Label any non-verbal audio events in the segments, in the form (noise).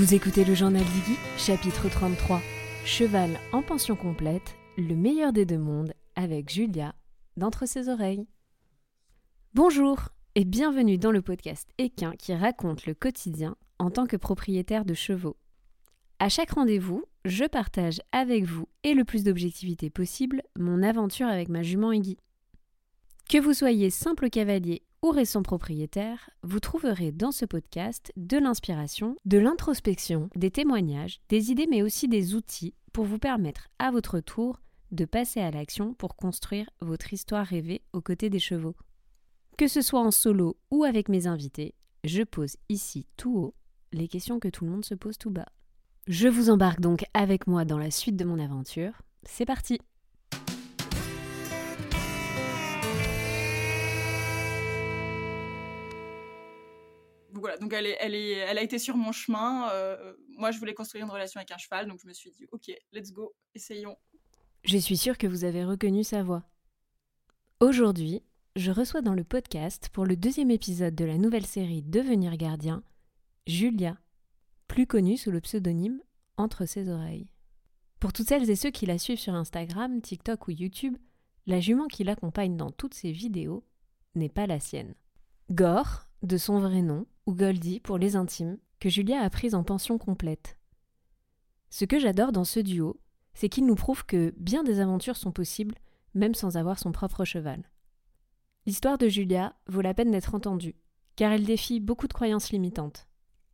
Vous écoutez le journal d'Iggy, chapitre 33. Cheval en pension complète, le meilleur des deux mondes, avec Julia, d'entre ses oreilles. Bonjour et bienvenue dans le podcast Équin qui raconte le quotidien en tant que propriétaire de chevaux. À chaque rendez-vous, je partage avec vous et le plus d'objectivité possible mon aventure avec ma jument Iggy. Que vous soyez simple cavalier ou récent propriétaire, vous trouverez dans ce podcast de l'inspiration, de l'introspection, des témoignages, des idées mais aussi des outils pour vous permettre à votre tour de passer à l'action pour construire votre histoire rêvée aux côtés des chevaux. Que ce soit en solo ou avec mes invités, je pose ici tout haut les questions que tout le monde se pose tout bas. Je vous embarque donc avec moi dans la suite de mon aventure. C'est parti voilà, donc est, elle a été sur mon chemin. Euh, moi, je voulais construire une relation avec un cheval, donc je me suis dit, ok, let's go, essayons. Je suis sûre que vous avez reconnu sa voix. Aujourd'hui, je reçois dans le podcast, pour le deuxième épisode de la nouvelle série Devenir gardien, Julia, plus connue sous le pseudonyme Entre ses oreilles. Pour toutes celles et ceux qui la suivent sur Instagram, TikTok ou YouTube, la jument qui l'accompagne dans toutes ses vidéos n'est pas la sienne. Gore, de son vrai nom, ou Goldie pour les intimes, que Julia a prise en pension complète. Ce que j'adore dans ce duo, c'est qu'il nous prouve que bien des aventures sont possibles, même sans avoir son propre cheval. L'histoire de Julia vaut la peine d'être entendue, car elle défie beaucoup de croyances limitantes.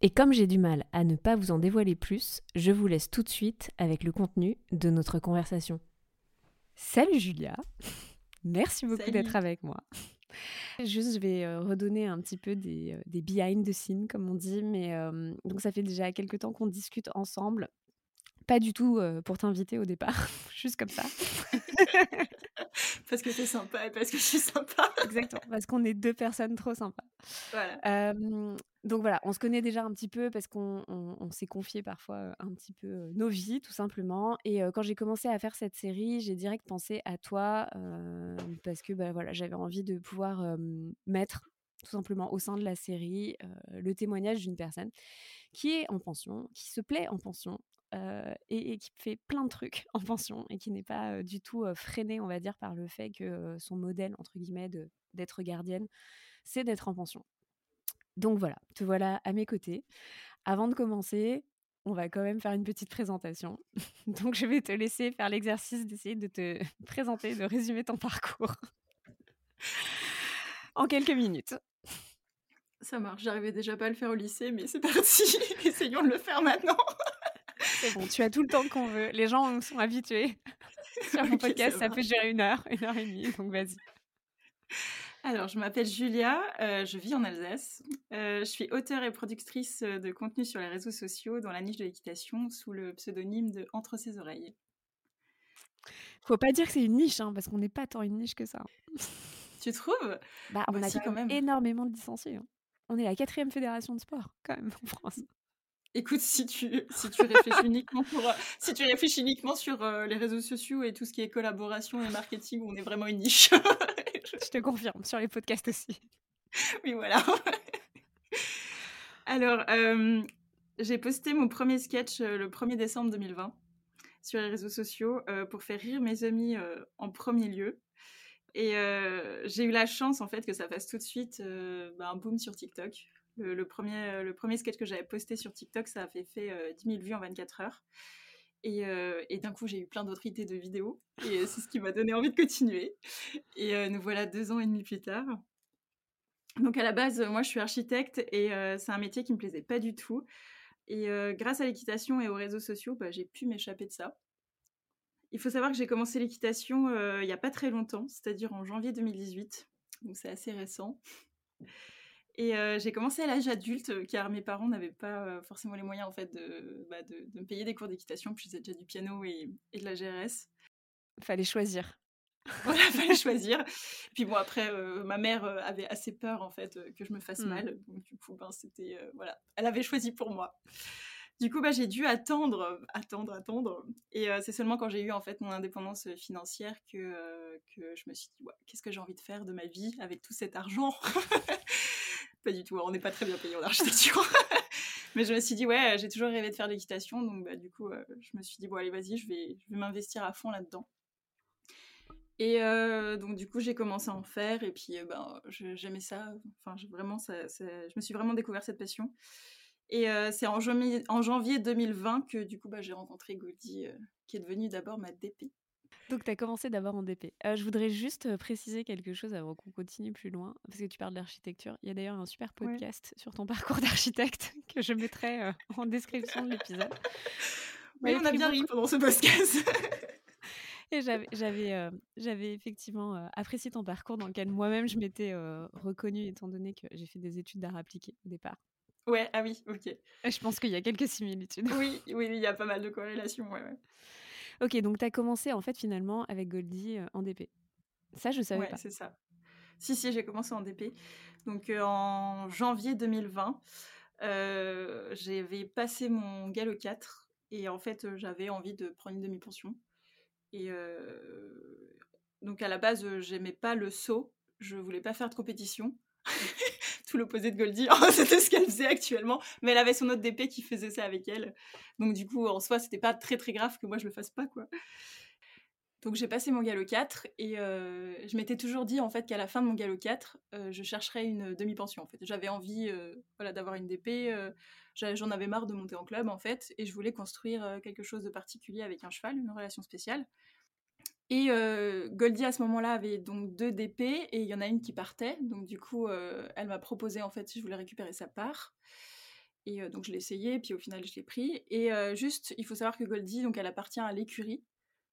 Et comme j'ai du mal à ne pas vous en dévoiler plus, je vous laisse tout de suite avec le contenu de notre conversation. Salut Julia (laughs) Merci beaucoup d'être avec moi. Juste, je vais redonner un petit peu des, des behind the scenes, comme on dit. Mais donc, ça fait déjà quelques temps qu'on discute ensemble. Pas du tout pour t'inviter au départ, (laughs) juste comme ça. (laughs) parce que c'est sympa et parce que je suis sympa. Exactement, parce qu'on est deux personnes trop sympas. Voilà. Donc voilà, on se connaît déjà un petit peu parce qu'on s'est confié parfois un petit peu nos vies, tout simplement. Et quand j'ai commencé à faire cette série, j'ai direct pensé à toi parce que bah, voilà, j'avais envie de pouvoir mettre tout simplement au sein de la série le témoignage d'une personne qui est en pension, qui se plaît en pension et, qui fait plein de trucs en pension et qui n'est pas du tout freiné, on va dire, par le fait que son modèle, entre guillemets, d'être gardienne, c'est d'être en pension. Donc voilà, te voilà à mes côtés. Avant de commencer, on va quand même faire une petite présentation. (laughs) Donc je vais te laisser faire l'exercice d'essayer de te (laughs) présenter, de résumer ton parcours (laughs) en quelques minutes. Ça marche, j'arrivais déjà pas à le faire au lycée, mais c'est parti, essayons de le faire maintenant. C'est bon, tu as tout le temps qu'on veut. Les gens sont habitués. Sur mon podcast, ça, peut gérer une heure, une heure et demie, donc vas-y. Alors, je m'appelle Julia, euh, je vis en Alsace. Euh, je suis auteure et productrice de contenu sur les réseaux sociaux dans la niche de l'équitation sous le pseudonyme de Entre ses oreilles. Faut pas dire que c'est une niche, hein, parce qu'on n'est pas tant une niche que ça. (laughs) Tu trouves? Bah, On a quand même énormément de licenciés. Hein. On est la quatrième fédération de sport, quand même, en France. Écoute, si tu, si tu réfléchis uniquement pour, euh, si tu réfléchis uniquement sur euh, les réseaux sociaux et tout ce qui est collaboration et marketing, on est vraiment une niche. (laughs) (laughs) Je te confirme, sur les podcasts aussi. Oui, voilà. (laughs) Alors, euh, j'ai posté mon premier sketch le 1er décembre 2020 sur les réseaux sociaux pour faire rire mes amis en premier lieu. Et j'ai eu la chance, en fait, que ça fasse tout de suite bah, un boom sur TikTok. Le, premier, euh, le premier sketch que j'avais posté sur TikTok, ça a fait, fait 10 000 vues en 24 heures. Et, euh, et d'un coup, j'ai eu plein d'autres idées de vidéos. Et c'est ce qui m'a donné envie de continuer. Et euh, nous voilà deux ans et demi plus tard. Donc à la base, moi, je suis architecte et c'est un métier qui me plaisait pas du tout. Et grâce à l'équitation et aux réseaux sociaux, bah, j'ai pu m'échapper de ça. Il faut savoir que j'ai commencé l'équitation il n'y a pas très longtemps, c'est-à-dire en janvier 2018. Donc c'est assez récent. Et j'ai commencé à l'âge adulte, car mes parents n'avaient pas forcément les moyens en fait de, bah, de, me payer des cours d'équitation, puis je déjà du piano et, et, de la GRS. Fallait choisir. (laughs) voilà, fallait choisir. Puis bon, après, ma mère avait assez peur en fait que je me fasse mmh. mal, donc du coup, ben, c'était voilà, elle avait choisi pour moi. Du coup, bah, j'ai dû attendre, attendre, attendre. Et c'est seulement quand j'ai eu en fait mon indépendance financière que, que je me suis dit, ouais, qu'est-ce que j'ai envie de faire de ma vie avec tout cet argent? (laughs) Pas du tout, on n'est pas très bien payé en architecture. (laughs) Mais je me suis dit, ouais, j'ai toujours rêvé de faire l'équitation. Donc, bah, du coup, je me suis dit, bon, allez, vas-y, je vais, je vais m'investir à fond là-dedans. Et donc, du coup, j'ai commencé à en faire. Et puis, ben, j'aimais ça. Enfin, vraiment, ça, je me suis vraiment découvert cette passion. Et c'est en, en, janvier 2020 que, du coup, bah, j'ai rencontré Goldie, qui est devenue d'abord ma DP. Donc, tu as commencé d'abord en DP. je voudrais juste préciser quelque chose avant qu'on continue plus loin, parce que tu parles d'architecture. Il y a d'ailleurs un super podcast sur ton parcours d'architecte (laughs) que je mettrai en description de l'épisode. Oui, on a bien ri pendant ce podcast. (laughs) Et j'avais effectivement apprécié ton parcours dans lequel moi-même je m'étais reconnue, étant donné que j'ai fait des études d'art appliqué au départ. Ouais, ah oui, ok. Je pense qu'il y a quelques similitudes. Oui, oui, il y a pas mal de corrélations, ouais, ouais. Ok, donc tu as commencé en fait finalement avec Goldie en DP. Ça, je savais ouais, c'est ça. Si, si, j'ai commencé en DP. Donc en janvier 2020, j'avais passé mon galop 4 et en fait j'avais envie de prendre une demi-pension. Et donc à la base, j'aimais pas le saut, je voulais pas faire de compétition. (laughs) Tout l'opposé de Goldie, (laughs) c'était ce qu'elle faisait actuellement, mais elle avait son autre DP qui faisait ça avec elle. Donc du coup, en soi, c'était pas très très grave que moi je le fasse pas quoi. Donc j'ai passé mon galop 4 et je m'étais toujours dit en fait qu'à la fin de mon galop 4, je chercherais une demi-pension en fait. J'avais envie voilà d'avoir une DP, j'en avais marre de monter en club en fait et je voulais construire quelque chose de particulier avec un cheval, une relation spéciale. Et Goldie à ce moment-là avait donc deux DP et il y en a une qui partait. Donc du coup, elle m'a proposé en fait si je voulais récupérer sa part. Et donc je l'ai essayé, puis au final je l'ai pris. Et juste, il faut savoir que Goldie, donc elle appartient à l'écurie.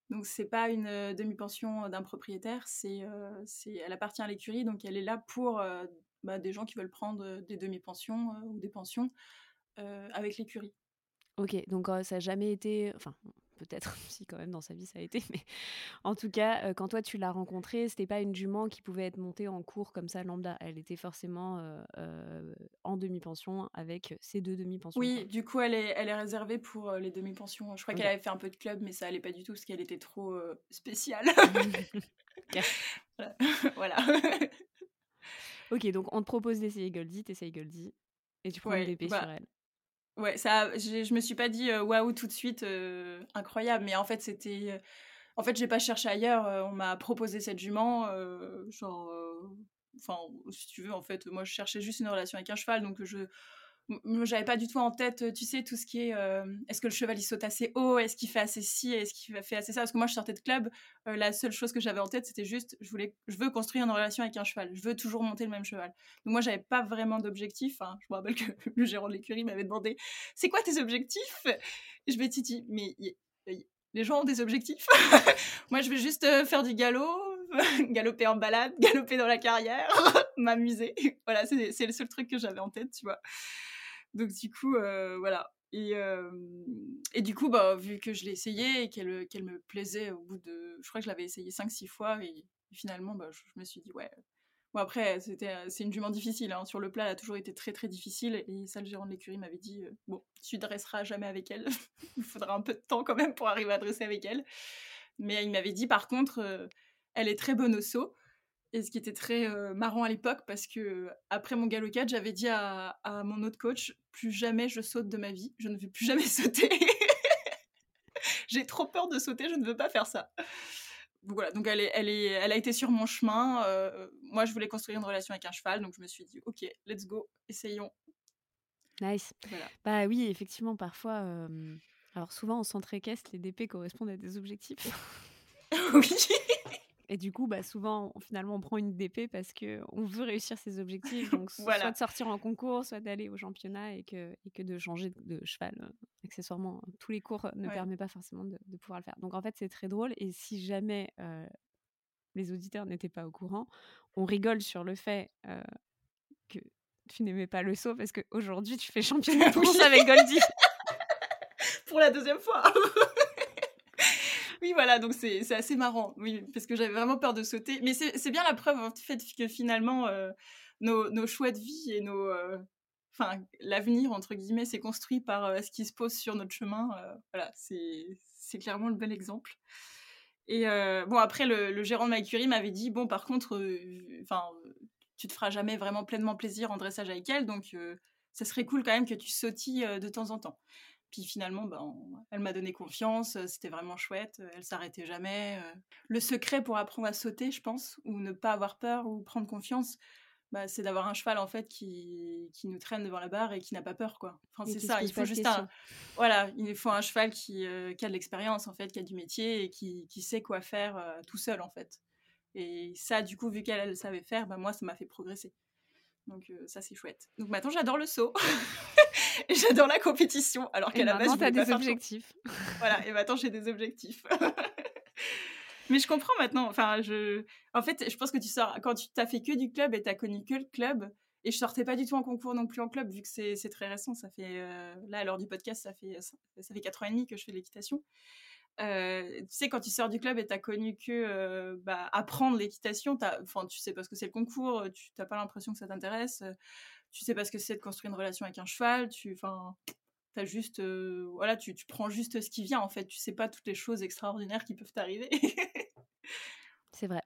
Donc c'est pas une demi-pension d'un propriétaire, c'est, elle appartient à l'écurie, donc elle est là pour bah, des gens qui veulent prendre des demi-pensions ou des pensions avec l'écurie. Ok, donc ça n'a jamais été, enfin peut-être (laughs) si quand même dans sa vie ça a été, mais en tout cas, quand toi tu l'as rencontrée, c'était pas une jument qui pouvait être montée en cours comme ça lambda. Elle était forcément en demi-pension avec ses deux demi-pensions. Oui, du coup elle est, elle est réservée pour les demi-pensions. Je crois qu'elle avait fait un peu de club, mais ça allait pas du tout parce qu'elle était trop spéciale. (laughs) (laughs) voilà. ok, donc on te propose d'essayer Goldie, t'essayes Goldie et tu prends une DP bah sur elle. Ouais, ça, je me suis pas dit waouh tout de suite, incroyable, mais en fait c'était, en fait j'ai pas cherché ailleurs, on m'a proposé cette jument, genre, enfin si tu veux en fait, moi je cherchais juste une relation avec un cheval, donc je j'avais pas du tout en tête, tu sais, tout ce qui est est-ce que le cheval il saute assez haut, est-ce qu'il fait assez ci, est-ce qu'il fait assez ça Parce que moi je sortais de club, la seule chose que j'avais en tête c'était juste je voulais, je veux construire une relation avec un cheval, je veux toujours monter le même cheval. Donc moi j'avais pas vraiment d'objectif. Hein. Je me rappelle que (laughs) le gérant de l'écurie m'avait demandé c'est quoi tes objectifs? Et Je vais titi, mais les gens ont des objectifs. (laughs) moi je vais juste faire du galop, (laughs) galoper en balade, galoper dans la carrière, m'amuser. voilà, c'est le seul truc que j'avais en tête, tu vois. Donc du coup, voilà. Et, du coup, bah, vu que je l'ai essayé et qu'elle me plaisait au bout de... Je crois que je l'avais essayé 5-6 fois et, finalement, bah, je, me suis dit, ouais. Bon, après, c'est une jument difficile. Hein. Sur le plat, elle a toujours été très très difficile. Et ça, le gérant de l'écurie m'avait dit, bon, tu dresseras jamais avec elle. (laughs) Il faudra un peu de temps quand même pour arriver à dresser avec elle. Mais il m'avait dit, par contre, elle est très bonne au saut. Et ce qui était très marrant à l'époque, parce que après mon galop 4, j'avais dit à, mon autre coach plus jamais je saute de ma vie, je ne veux plus jamais (laughs) sauter. J'ai trop peur de sauter, je ne veux pas faire ça. Donc voilà, donc elle, est, elle, est, elle a été sur mon chemin. moi, je voulais construire une relation avec un cheval, donc je me suis dit, ok, let's go, essayons. Nice. Bah oui, effectivement, parfois. Alors souvent, en centre équestre, les DP correspondent à des objectifs. (laughs) oui. Et du coup, bah, souvent, on, finalement, on prend une DP parce qu'on veut réussir ses objectifs. Donc, (laughs) soit de sortir en concours, soit d'aller au championnat et que, et que de changer de, cheval. Euh, accessoirement, tous les cours ne permettent pas forcément de, pouvoir le faire. Donc, en fait, c'est très drôle. Et si jamais euh, les auditeurs n'étaient pas au courant, on rigole sur le fait euh, que tu n'aimais pas le saut parce qu'aujourd'hui, tu fais (laughs) championnat de France avec Goldie. (laughs) Pour la deuxième fois oui, voilà, donc c'est assez marrant, oui, parce que j'avais vraiment peur de sauter. Mais c'est bien la preuve, en fait, que finalement, euh, nos, nos, choix de vie et nos. Euh, enfin, l'avenir, entre guillemets, c'est construit par euh, ce qui se pose sur notre chemin. voilà, c'est clairement le bel exemple. Et bon, après, le, gérant de ma écurie m'avait dit bon, par contre, enfin, tu te feras jamais vraiment pleinement plaisir en dressage avec elle, donc ça serait cool quand même que tu sautilles de temps en temps. Puis finalement, ben, elle m'a donné confiance, c'était vraiment chouette, elle s'arrêtait jamais. Le secret pour apprendre à sauter, je pense, ou ne pas avoir peur ou prendre confiance, bah, c'est d'avoir un cheval en fait qui, qui, nous traîne devant la barre et qui n'a pas peur quoi. Enfin, c'est ça, il faut juste un voilà, il faut un cheval qui, euh, qui a de l'expérience en fait, qui a du métier et qui, qui sait quoi faire euh, tout seul en fait. Et ça du coup vu qu'elle elle savait faire, bah, moi ça m'a fait progresser. Donc euh, ça c'est chouette. Donc maintenant j'adore le saut. (laughs) j'adore la compétition alors qu'à la base tu as des objectifs. (laughs) voilà, et maintenant j'ai des objectifs. (laughs) Mais je comprends maintenant. Enfin, je... En fait, je pense que tu sors. Quand tu t'as fait que du club et t'as connu que le club, et je sortais pas du tout en concours non plus en club, vu que c'est très récent. Ça fait. Euh, là, à l'heure du podcast, ça fait, ça fait 4 ans et demi que je fais l'équitation. Euh, tu sais, quand tu sors du club et t'as connu que euh, bah, apprendre l'équitation, enfin, tu sais pas ce que c'est le concours, tu t'as pas l'impression que ça t'intéresse, tu sais pas ce que c'est de construire une relation avec un cheval, tu, enfin, T'as juste, voilà, tu, prends juste ce qui vient en fait. Tu sais pas toutes les choses extraordinaires qui peuvent t'arriver. (laughs) c'est vrai.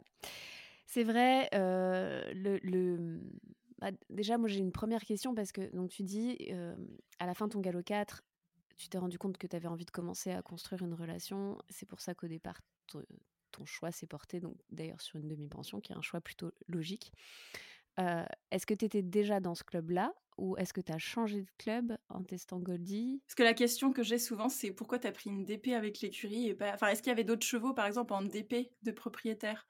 C'est vrai. le, le... Bah, déjà, moi j'ai une première question parce que donc tu dis à la fin de ton galop 4, tu t'es rendu compte que tu avais envie de commencer à construire une relation. C'est pour ça qu'au départ, ton choix s'est porté donc d'ailleurs sur une demi-pension, qui est un choix plutôt logique. Est-ce que tu étais déjà dans ce club-là ou est-ce que tu as changé de club en testant Goldie? Parce que la question que j'ai souvent, c'est pourquoi tu as pris une DP avec l'écurie et pas... Enfin, est-ce qu'il y avait d'autres chevaux, par exemple, en DP de propriétaire?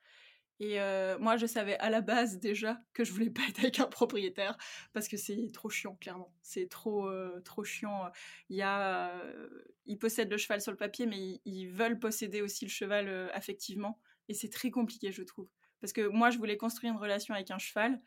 Et moi, je savais à la base déjà que je voulais pas être avec un propriétaire parce que c'est trop chiant, clairement. C'est trop, trop chiant. Il y a, ils possèdent le cheval sur le papier, mais ils, veulent posséder aussi le cheval affectivement, et c'est très compliqué, je trouve. Parce que moi, je voulais construire une relation avec un cheval,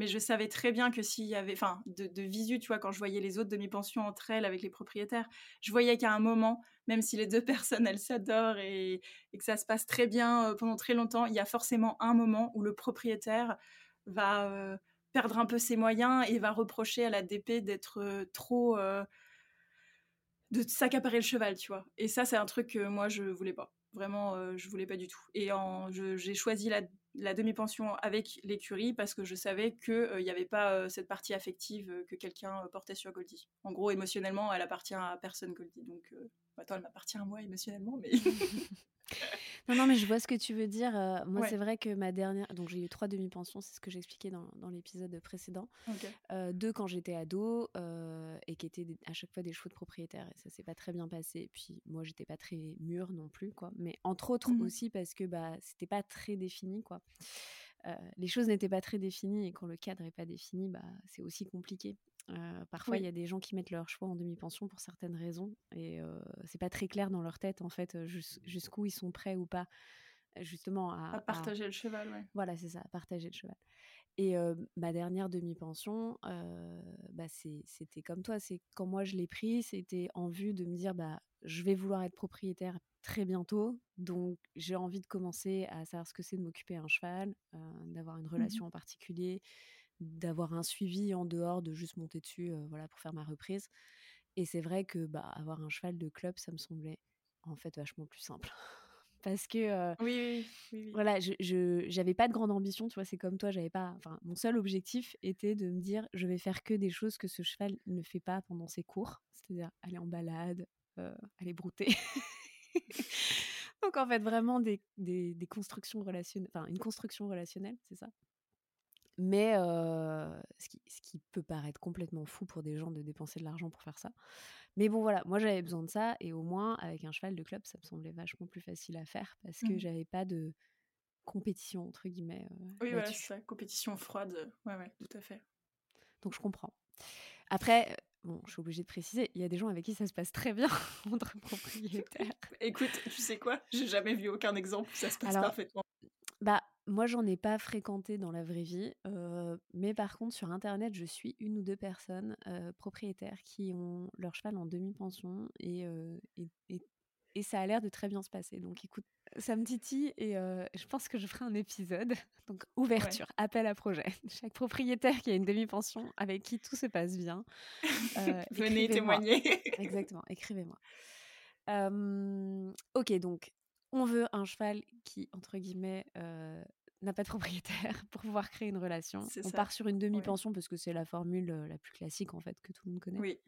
mais je savais très bien que s'il y avait, enfin, de, visu, tu vois, quand je voyais les autres demi-pensions entre elles avec les propriétaires, je voyais qu'à un moment, même si les deux (laughs) personnes, elles s'adorent et, que ça se passe très bien euh, pendant très longtemps, il y a forcément un moment où le propriétaire va euh, perdre un peu ses moyens et va reprocher à la DP d'être euh, trop. de s'accaparer le cheval, tu vois. Et ça, c'est un truc que moi, je voulais pas. Vraiment, je voulais pas du tout. Et j'ai choisi la la demi-pension avec l'écurie parce que je savais qu'il euh, n'y avait pas euh, cette partie affective euh, que quelqu'un portait sur Goldie. En gros, émotionnellement, elle appartient à personne, Goldie. Donc, attends, elle m'appartient à moi émotionnellement, mais. (laughs) non, non, mais je vois ce que tu veux dire. moi, c'est vrai que ma dernière. Donc, j'ai eu trois demi-pensions, c'est ce que j'expliquais dans, dans l'épisode précédent. deux quand j'étais ado et qui étaient à chaque fois des chevaux de propriétaire. Et ça s'est pas très bien passé. Puis, moi, j'étais pas très mûre non plus, quoi. Mais entre autres mmh aussi parce que bah, c'était pas très défini, quoi. les choses n'étaient pas très définies et quand le cadre n'est pas défini, bah, c'est aussi compliqué. Parfois, il y a des gens qui mettent leur choix en demi-pension pour certaines raisons et c'est pas très clair dans leur tête en fait jusqu'où ils sont prêts ou pas justement à, partager le cheval. Voilà, c'est ça, à partager le cheval. Et ma dernière demi-pension, bah, c'était comme toi. C'est quand moi je l'ai pris, c'était en vue de me dire bah je vais vouloir être propriétaire très bientôt, donc j'ai envie de commencer à savoir ce que c'est de m'occuper un cheval, d'avoir une mmh relation en particulier, d'avoir un suivi en dehors de juste monter dessus, voilà pour faire ma reprise. Et c'est vrai que bah avoir un cheval de club, ça me semblait en fait vachement plus simple. (laughs) Parce que oui, oui, voilà je j'avais pas de grande ambition tu vois c'est comme toi j'avais pas enfin mon seul objectif était de me dire je vais faire que des choses que ce cheval ne fait pas pendant ses cours c'est-à-dire aller en balade aller brouter. (laughs) Donc en fait vraiment des, des, des constructions relationnelles enfin une construction relationnelle c'est ça? Mais ce, qui, ce, qui, peut paraître complètement fou pour des gens de dépenser de l'argent pour faire ça. Mais bon, voilà, moi j'avais besoin de ça, et au moins avec un cheval de club, ça me semblait vachement plus facile à faire parce que mmh. j'avais pas de compétition, entre guillemets. oui, voilà, c'est ça, compétition froide, ouais, ouais, tout à fait. Donc je comprends. Après, bon, je suis obligée de préciser, il y a des gens avec qui ça se passe très bien (laughs) entre propriétaires. Écoute, tu sais quoi? J'ai jamais vu aucun exemple où ça se passe parfaitement. Bah, moi, j'en ai pas fréquenté dans la vraie vie, mais par contre, sur internet, je suis une ou deux personnes propriétaires qui ont leur cheval en demi-pension et, et, et, ça a l'air de très bien se passer. Donc, écoute, ça me titille et je pense que je ferai un épisode. (laughs) Donc, ouverture, appel à projet. (laughs) Chaque propriétaire qui a une demi-pension avec qui tout se passe bien. (laughs) Venez témoigner. Exactement, écrivez-moi. ok, donc on veut un cheval qui, entre guillemets, n'a pas de (laughs) propriétaire pour pouvoir créer une relation. On ça. part sur une demi-pension parce que c'est la formule euh, la plus classique en fait que tout le monde connaît. Oui.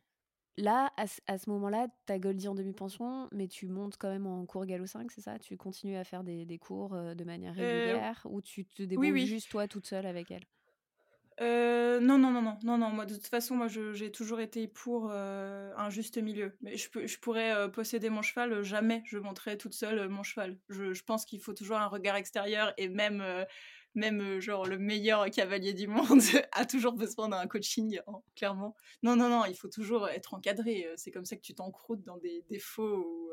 Là, à, ce- à ce moment-là, tu as Goldie en demi-pension, mais tu montes quand même en cours Gallo 5, c'est ça? Tu continues à faire des, des cours euh, de manière Euh, régulière ou tu te débrouilles oui. juste toi toute seule avec elle? Euh, non, non, non, non, non, non. Moi, de toute façon, moi, j'ai toujours été pour euh, un juste milieu. Mais je, je pourrais euh, posséder mon cheval, jamais je monterais toute seule mon cheval. Je, je pense qu'il faut toujours un regard extérieur et même, même genre le meilleur cavalier du (laughs) monde a toujours besoin d'un coaching, clairement. Non, non, non, il faut toujours être encadré. C'est comme ça que tu t'encroutes dans des défauts ou,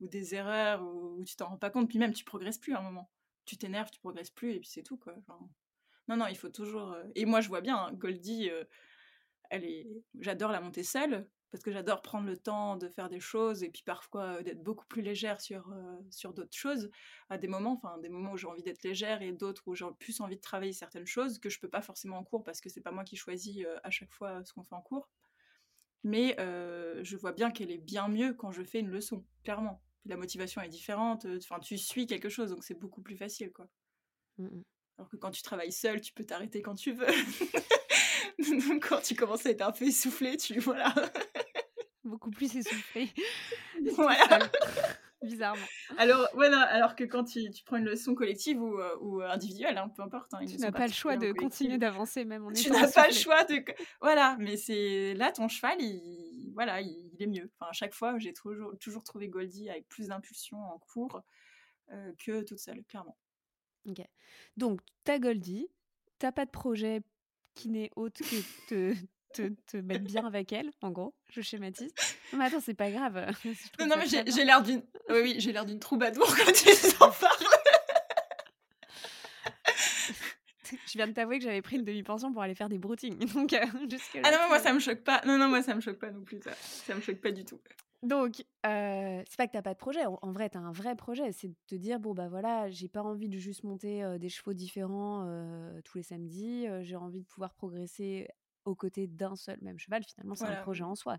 ou des erreurs où, où tu t'en rends pas compte. Puis même, tu progresses plus à un moment. Tu t'énerves, tu progresses plus et puis c'est tout, quoi. Non, non, il faut toujours. euh, Et moi, je vois bien, hein, Goldie, euh, elle est. J'adore la monter seule parce que j'adore prendre le temps de faire des choses et puis parfois euh, d'être beaucoup plus légère sur, sur d'autres choses à des moments, enfin des moments où j'ai envie d'être légère et d'autres où j'ai plus envie de travailler certaines choses que je peux pas forcément en cours parce que c'est pas moi qui choisis à chaque fois ce qu'on fait en cours. Mais je vois bien qu'elle est bien mieux quand je fais une leçon, clairement. La motivation est différente, enfin tu suis quelque chose donc c'est beaucoup plus facile quoi. Mm, mm. Alors que quand tu travailles seul, tu peux t'arrêter quand tu veux. (laughs) Donc quand tu commences à être un peu essoufflé, tu voilà. (laughs) Beaucoup plus essoufflé. Voilà. (laughs) Bizarrement. Alors voilà, alors que quand tu, tu prends une leçon collective ou, euh, ou individuelle, hein, peu importe. hein, Tu n'as pas le choix de continuer d'avancer même en Tu n'as pas le choix de. Voilà, mais c'est là ton cheval, il voilà, il, il est mieux. Enfin, à chaque fois, j'ai toujours, toujours trouvé Goldie avec plus d'impulsion en cours euh, que toute seule, clairement. Ok. Donc, t'as Goldie, t'as pas de projet qui n'est autre que te, te, te mettre bien avec elle, en gros, je schématise. Non, mais attends, c'est pas grave. (laughs) Non, non, mais j'ai l'air d'une. Oui, oui, j'ai l'air d'une troubadour (laughs) quand tu en parles. (laughs) Je viens de t'avouer que j'avais pris une demi-pension pour aller faire des broutings. Donc, euh, Ah non, moi ça me choque pas. Non, non, moi ça me choque pas non plus. Ça, ça me choque pas du tout. Donc, euh, c'est pas que t'as pas de projet. En, en vrai, t'as un vrai projet. C'est de te dire bon bah voilà, j'ai pas envie de juste monter euh, des chevaux différents euh, tous les samedis. j'ai envie de pouvoir progresser aux côtés d'un seul même cheval. Finalement, c'est un projet en soi.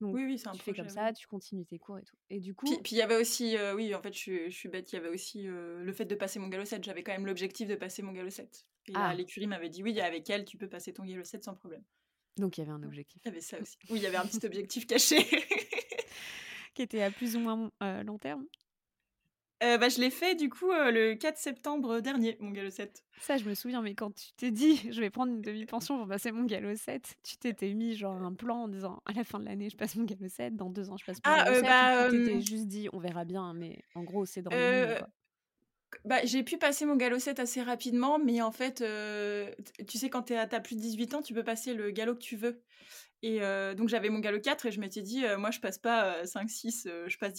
Donc, Oui, oui, c'est un tu fais projet. comme ça, oui. tu continues tes cours et tout. Et du coup, Puis il y avait aussi, oui, en fait, je, suis- je suis bête, il y avait aussi le fait de passer mon galop 7. J'avais quand même l'objectif de passer mon galop 7. Et Ah. l'écurie m'avait dit oui, avec elle, tu peux passer ton galop 7 sans problème. donc il y avait un objectif Il y avait ça (laughs) aussi. Oui, il y avait un petit objectif caché. (laughs) qui était à plus ou moins euh, long terme. Euh, bah, je l'ai fait du coup euh, le 4 septembre dernier, mon galop 7. Ça, je me souviens, mais quand tu t'es dit, (laughs) je vais prendre une demi-pension pour passer mon galop 7, tu t'étais mis genre un plan en disant, à la fin de l'année, je passe mon galop 7, dans deux ans, je passe mon Ah, galop euh, 7, bah, tu t'étais juste dit, on verra bien, mais en gros, c'est dans lignes, quoi. Bah, j'ai pu passer mon galop 7 assez rapidement, mais en fait, tu sais, quand t'es à- t'as plus de 18 ans, tu peux passer le galop que tu veux. Et euh, donc, j'avais mon galop 4 et je m'étais dit, euh, moi, je passe pas 5-6, je passe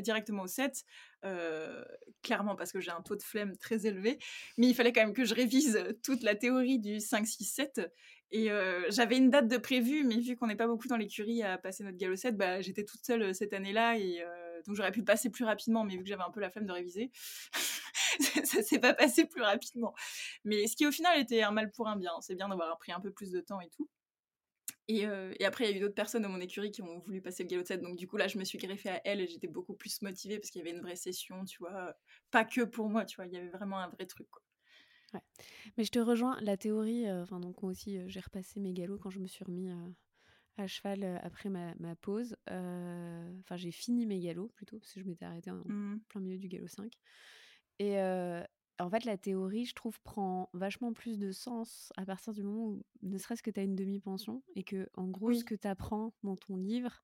directement au 7, euh, clairement parce que j'ai un taux de flemme très élevé. Mais il fallait quand même que je révise toute la théorie du 5-6-7. Et euh, j'avais une date de prévu, mais vu qu'on n'est pas beaucoup dans l'écurie à passer notre galop 7, bah, j'étais toute seule euh, cette année-là. Et euh, donc, j'aurais pu le passer plus rapidement, mais vu que j'avais un peu la flemme de réviser, (laughs) ça s'est pas passé plus rapidement. Mais ce qui, au final, était un mal pour un bien. C'est bien d'avoir pris un peu plus de temps et tout. Et, euh, et après, il y a eu d'autres personnes dans mon écurie qui ont voulu passer le galop de 7. Donc, du coup, là, je me suis greffée à elle et j'étais beaucoup plus motivée parce qu'il y avait une vraie session, tu vois. Pas que pour moi, tu vois. Il y avait vraiment un vrai truc, quoi. Mais je te rejoins, la théorie, euh, enfin, donc moi aussi, euh, j'ai repassé mes galops quand je me suis remis à cheval après ma, ma pause. Enfin, j'ai fini mes galops plutôt, parce que je m'étais arrêtée en Mhm. plein milieu du galop 5. Et euh, en fait, la théorie, je trouve, prend vachement plus de sens à partir du moment où, ne serait-ce que tu as une demi-pension, et que, en gros, Oui. ce que tu apprends dans ton livre,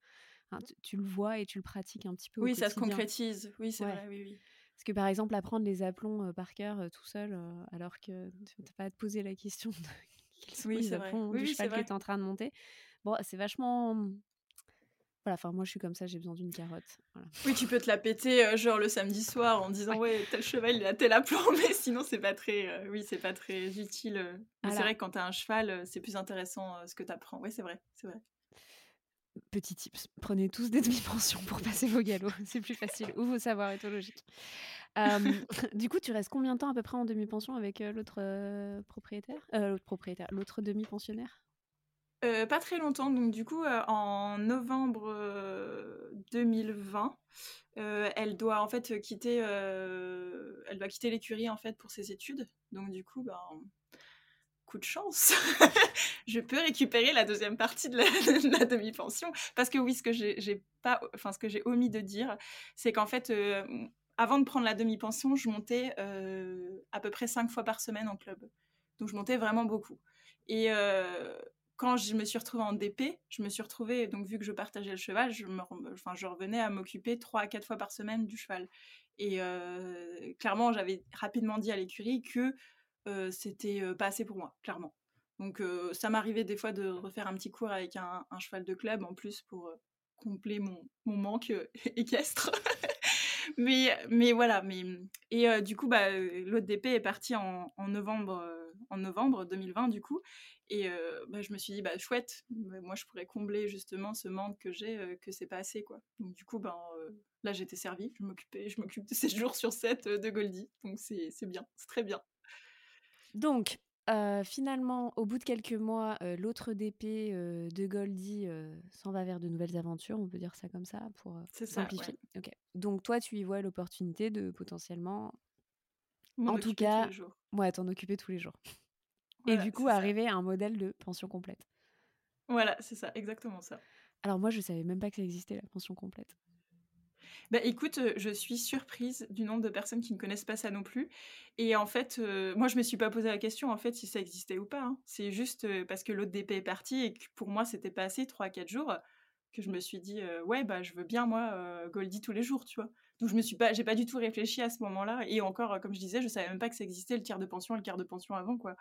hein, tu, tu le vois et tu le pratiques un petit peu au Oui, ça se concrétise. Oui, c'est Ouais. vrai, oui, oui. Parce que par exemple, apprendre les aplombs euh, par cœur euh, tout seul, euh, alors que tu n'as pas à te poser la question de (laughs) quels sont Oui, les Oui, du cheval que tu es en train de monter. Bon, c'est vachement. Voilà, enfin, moi je suis comme ça, j'ai besoin d'une carotte. Voilà. Oui, tu peux te la péter, euh, genre le samedi soir, en disant ouais, tel cheval, il a tel aplomb, (laughs) mais sinon, c'est pas très. euh, oui, c'est pas très utile. euh. Mais c'est vrai que quand t'as un cheval, c'est plus intéressant euh, ce que t'apprends. Oui, c'est vrai, c'est vrai. Petit tips, prenez tous des demi-pensions pour passer vos galops, (laughs) c'est plus facile, ou vos savoirs éthologiques. (laughs) Du coup, tu restes combien de temps à peu près en demi-pension avec l'autre propriétaire? L'autre propriétaire, l'autre demi-pensionnaire? Pas très longtemps, donc du coup, en novembre 2020, elle doit en fait quitter, elle doit quitter l'écurie en fait pour ses études. Donc du coup, ben, coup de chance, (laughs) je peux récupérer la deuxième partie de la, (laughs) demi-pension. Parce que oui, ce que j'ai pas, enfin ce que j'ai omis de dire, c'est qu'en fait, avant de prendre la demi-pension, je montais à peu près cinq fois par semaine en club. Donc je montais vraiment beaucoup. Et quand je me suis retrouvée en DP, je me suis retrouvée, donc vu que je partageais le cheval, je, je revenais à m'occuper trois à quatre fois par semaine du cheval. Et clairement, j'avais rapidement dit à l'écurie que c'était pas assez pour moi, clairement. Donc ça m'arrivait des fois de refaire un petit cours avec un, cheval de club en plus pour combler mon manque (laughs) équestre. Mais, mais voilà. Mais, et du coup, bah, l'autre est parti en, en novembre, en novembre 2020, du coup. Et bah, je me suis dit, bah, chouette, moi je pourrais combler justement ce manque que j'ai, que c'est pas assez. Quoi. Donc du coup, ben, là j'étais servie, je m'occupais, je m'occupe de (laughs) 7 jours sur 7 de Goldie. Donc c'est bien, c'est très bien. Donc, finalement, au bout de quelques mois, l'autre DP de Goldie s'en va vers de nouvelles aventures, on peut dire ça comme ça pour simplifier. Donc toi, tu y vois l'opportunité de potentiellement, en tout cas, ouais, t'en occuper tous les jours (laughs) et du coup arriver à un modèle de pension complète. Voilà, c'est ça, exactement ça. Alors moi, je savais même pas que ça existait la pension complète. Bah écoute, je suis surprise du nombre de personnes qui ne connaissent pas ça non plus. Et en fait, moi je me suis pas posé la question en fait si ça existait ou pas. Hein. C'est juste parce que l'autre DP est parti et que pour moi c'était pas assez 3-4 jours que je me suis dit ouais bah je veux bien moi Goldie tous les jours, tu vois. Donc je me suis pas, j'ai pas du tout réfléchi à ce moment-là. Et encore, comme je disais, je savais même pas que ça existait le tiers de pension et le quart de pension avant quoi.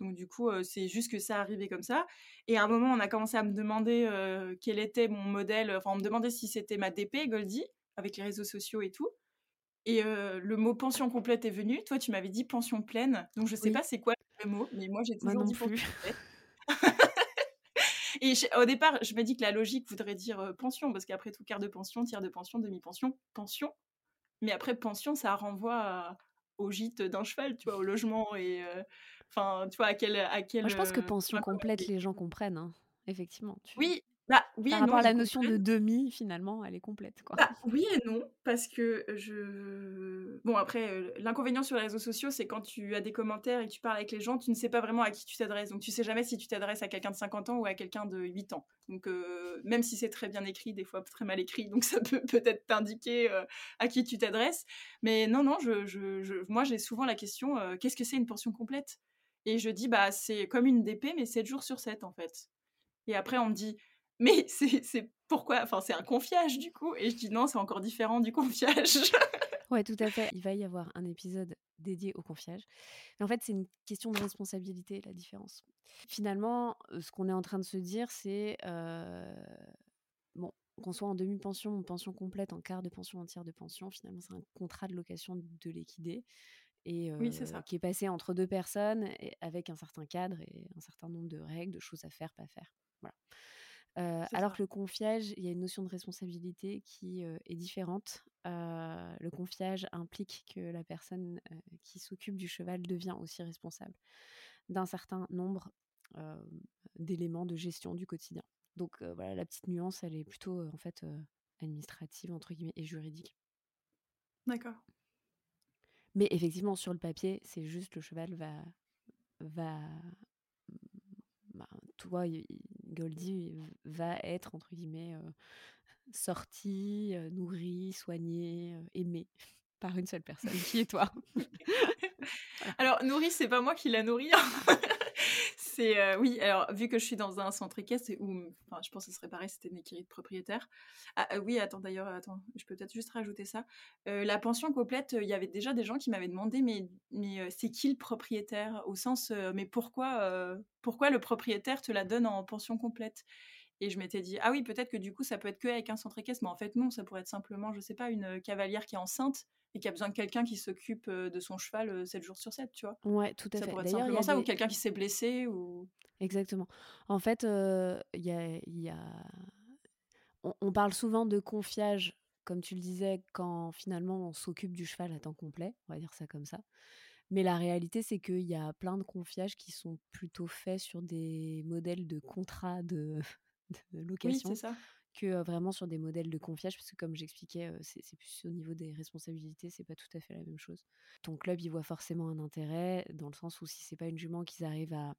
Donc du coup, c'est juste que ça arrivait comme ça. Et à un moment, on a commencé à me demander quel était mon modèle. Enfin, on me demandait si c'était ma DP, Goldie, avec les réseaux sociaux et tout. Et le mot pension complète est venu. Toi, tu m'avais dit pension pleine. Donc je sais pas c'est quoi le mot, mais moi j'ai toujours dit pension complète. et au départ, je me dis que la logique voudrait dire pension, parce qu'après tout, quart de pension, tiers de pension, demi-pension, pension. Mais après, pension, ça renvoie au gîte d'un cheval, tu vois, au logement et Enfin, tu vois, à quel. À quel Moi, je pense que pension complète, les gens comprennent, hein. effectivement. Oui, bah, oui Par rapport à la notion de demi, finalement, elle est complète. Quoi. Bah, oui et non, parce que je. Bon, après, l'inconvénient sur les réseaux sociaux, c'est quand tu as des commentaires et que tu parles avec les gens, tu ne sais pas vraiment à qui tu t'adresses. Donc, tu sais jamais si tu t'adresses à quelqu'un de 50 ans ou à quelqu'un de 8 ans. Donc, même si c'est très bien écrit, des fois très mal écrit, donc (laughs) ça peut peut-être t'indiquer à qui tu t'adresses. Mais non, non, je, je, moi, j'ai souvent la question qu'est-ce que c'est une pension complète? Et je dis, bah, c'est comme une DP, mais 7 jours sur 7, en fait. Et après, on me dit, mais c'est pourquoi Enfin, c'est un confiage, du coup. Et je dis, non, c'est encore différent du confiage. ouais, tout à fait. Il va y avoir un épisode dédié au confiage. Mais en fait, c'est une question de responsabilité, la différence. Finalement, ce qu'on est en train de se dire, c'est, bon, qu'on soit en demi-pension ou pension complète, en quart de pension, en tiers de pension, finalement, c'est un contrat de location de l'équidé et qui est passé entre deux personnes et avec un certain cadre et un certain nombre de règles, de choses à faire, pas faire. Voilà. Alors que le confiage, il y a une notion de responsabilité qui est différente. le confiage implique que la personne qui s'occupe du cheval devient aussi responsable d'un certain nombre d'éléments de gestion du quotidien. Donc voilà, la petite nuance, elle est plutôt en fait administrative entre guillemets et juridique. D'accord. Mais effectivement, sur le papier, c'est juste le cheval va. va bah, toi, Goldie va être, entre guillemets, euh, sorti, euh, nourri, soigné, euh, aimé (laughs) par une seule personne, qui est toi? (laughs) (laughs) Alors, nourri, c'est pas moi qui la nourris. Hein. Euh, oui, alors vu que je suis dans un centre équestre, je pense que ce serait pareil, c'était une écurie de propriétaire. Ah, euh, oui, attends, d'ailleurs, attends, je peux peut-être juste rajouter ça. Euh, la pension complète, il y avait déjà des gens qui m'avaient demandé, mais, mais c'est qui le propriétaire? Au sens, mais pourquoi, pourquoi le propriétaire te la donne en pension complète et je m'étais dit, ah oui, peut-être que du coup, ça peut être que avec un centre équestre, mais en fait, non, ça pourrait être simplement, je sais pas, une cavalière qui est enceinte et qui a besoin de quelqu'un qui s'occupe de son cheval 7 jours sur 7, tu vois? Ouais, tout à ça fait. Pourrait être simplement ça, ou quelqu'un qui s'est blessé. ou Exactement. En fait, il y a. Y a... On, parle souvent de confiage, comme tu le disais, quand finalement on s'occupe du cheval à temps complet, on va dire ça comme ça. Mais la réalité, c'est qu'il y a plein de confiages qui sont plutôt faits sur des modèles de contrat de, (laughs) de Oui, location c'est ça. Que vraiment sur des modèles de confiage, parce que comme j'expliquais, c'est plus au niveau des responsabilités, c'est pas tout à fait la même chose. Ton club, il voit forcément un intérêt, dans le sens où si c'est pas une jument qu'ils arrivent à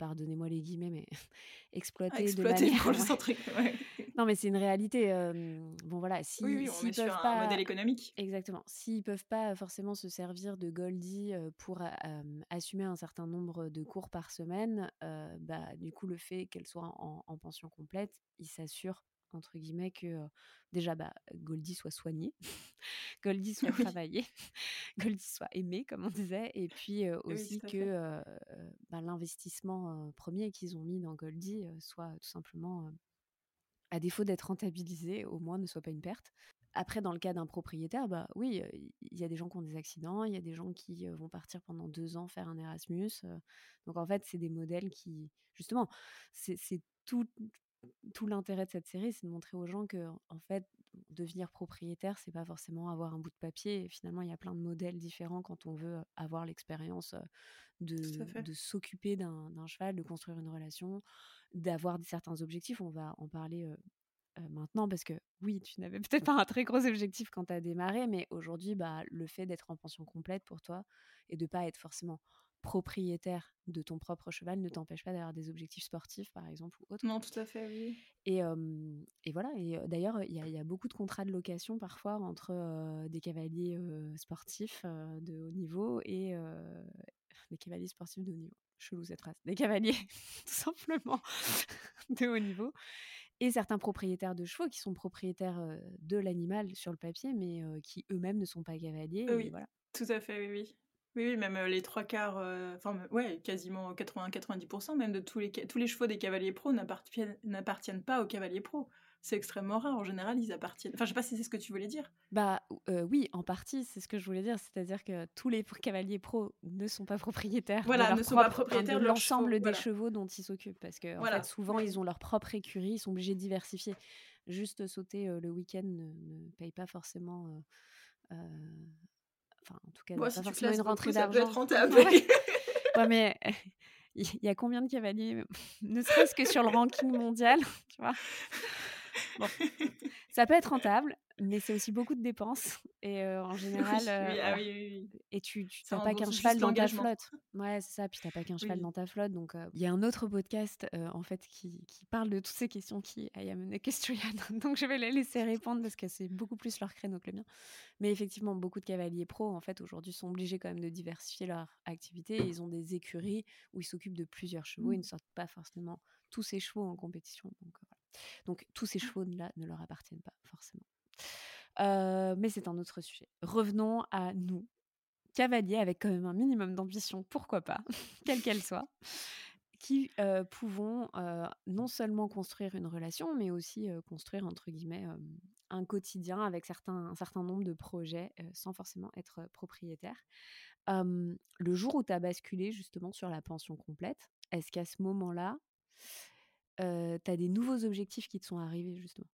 pardonnez-moi les guillemets, mais (laughs) exploiter, exploiter de manière. pour le (laughs) ouais. (laughs) Non, mais c'est une réalité. bon, voilà, si, oui, oui, on est peuvent sur pas, un modèle économique. Exactement. S'ils peuvent pas forcément se servir de Goldie pour assumer un certain nombre de cours par semaine, bah, du coup, le fait qu'elle soit en, en pension complète, ils s'assurent entre guillemets que déjà bah, Goldie soit soignée, (laughs) Goldie (laughs) soit Oui. travaillée, (laughs) Goldie soit aimée comme on disait, et puis aussi que bah, l'investissement premier qu'ils ont mis dans Goldie soit tout simplement, à défaut d'être rentabilisé, au moins ne soit pas une perte. Après, dans le cas d'un propriétaire, bah oui, il y a des gens qui ont des accidents, il y a des gens qui vont partir pendant deux ans faire un Erasmus. donc en fait, c'est des modèles qui, justement, c'est tout, tout l'intérêt de cette série, c'est de montrer aux gens que, en fait, devenir propriétaire, c'est pas forcément avoir un bout de papier. finalement, il y a plein de modèles différents quand on veut avoir l'expérience de, de s'occuper d'un cheval, de construire une relation, d'avoir certains objectifs. On va en parler maintenant parce que oui, tu n'avais (laughs) peut-être pas un très gros objectif quand tu as démarré, mais aujourd'hui, bah, le fait d'être en pension complète pour toi et de pas être forcément propriétaire de ton propre cheval ne t'empêche pas d'avoir des objectifs sportifs, par exemple, ou autres. Non, tout à fait, oui. Et, et voilà, et d'ailleurs, il y, y, a beaucoup de contrats de location parfois entre des cavaliers sportifs de haut niveau et (laughs) des cavaliers sportifs de haut niveau. Chelou cette race. Des cavaliers, (laughs) tout simplement, (laughs) de haut niveau. Et certains propriétaires de chevaux qui sont propriétaires de l'animal sur le papier, mais qui eux-mêmes ne sont pas cavaliers. Oui, voilà. tout à fait, oui, oui. Oui, oui, même les trois quarts, enfin, ouais, quasiment 80-90% même de tous les, tous les chevaux des cavaliers pro n'appartiennent pas aux cavaliers pro. C'est extrêmement rare. En général, ils appartiennent. Enfin, je sais pas si c'est ce que tu voulais dire. Bah oui, en partie, c'est ce que je voulais dire. C'est-à-dire que tous les cavaliers pro ne sont pas (laughs) propriétaires. Voilà, de ne sont pas propriétaires de, l'ensemble des chevaux dont ils s'occupent. Parce que voilà. souvent, ils ont leur propre écurie. Ils sont obligés de diversifier. Juste sauter le week-end ne, ne, paye pas forcément. Enfin, en tout cas, pas si forcément une rentrée d'argent. Ça peut être rentable. (laughs) ouais. ouais, mais (laughs) il y a combien de cavaliers? (laughs) Ne serait-ce que sur le ranking mondial, tu vois? Bon, ça peut être rentable, mais c'est aussi beaucoup de dépenses. (laughs) Et euh, en (laughs) général, oui, euh, oui, ah voilà. oui, oui, et tu n'as pas qu'un cheval dans ta flotte. Ouais, c'est ça. Puis t'as pas qu'un cheval dans ta flotte. Donc, il y a un autre podcast en fait qui, qui, parle de toutes ces questions qui I am a question. (laughs) donc, je vais les laisser répondre parce que c'est beaucoup plus leur créneau que le mien. Mais effectivement, beaucoup de cavaliers pro en fait aujourd'hui sont obligés quand même de diversifier leur activité. Ils ont des écuries où ils s'occupent de plusieurs chevaux. Ils ne sortent pas forcément tous ces chevaux en compétition. Donc, voilà. donc tous ces chevaux-là ne leur appartiennent pas forcément. Euh, mais c'est un autre sujet. Revenons à nous, cavaliers avec quand même un minimum d'ambition, pourquoi pas, (laughs) quelle qu'elle soit, qui euh, pouvons euh, non seulement construire une relation, mais aussi construire, un quotidien avec certains, un certain nombre de projets sans forcément être propriétaire. le jour où tu as basculé justement sur la pension complète, est-ce qu'à ce moment-là, tu as des nouveaux objectifs qui te sont arrivés justement?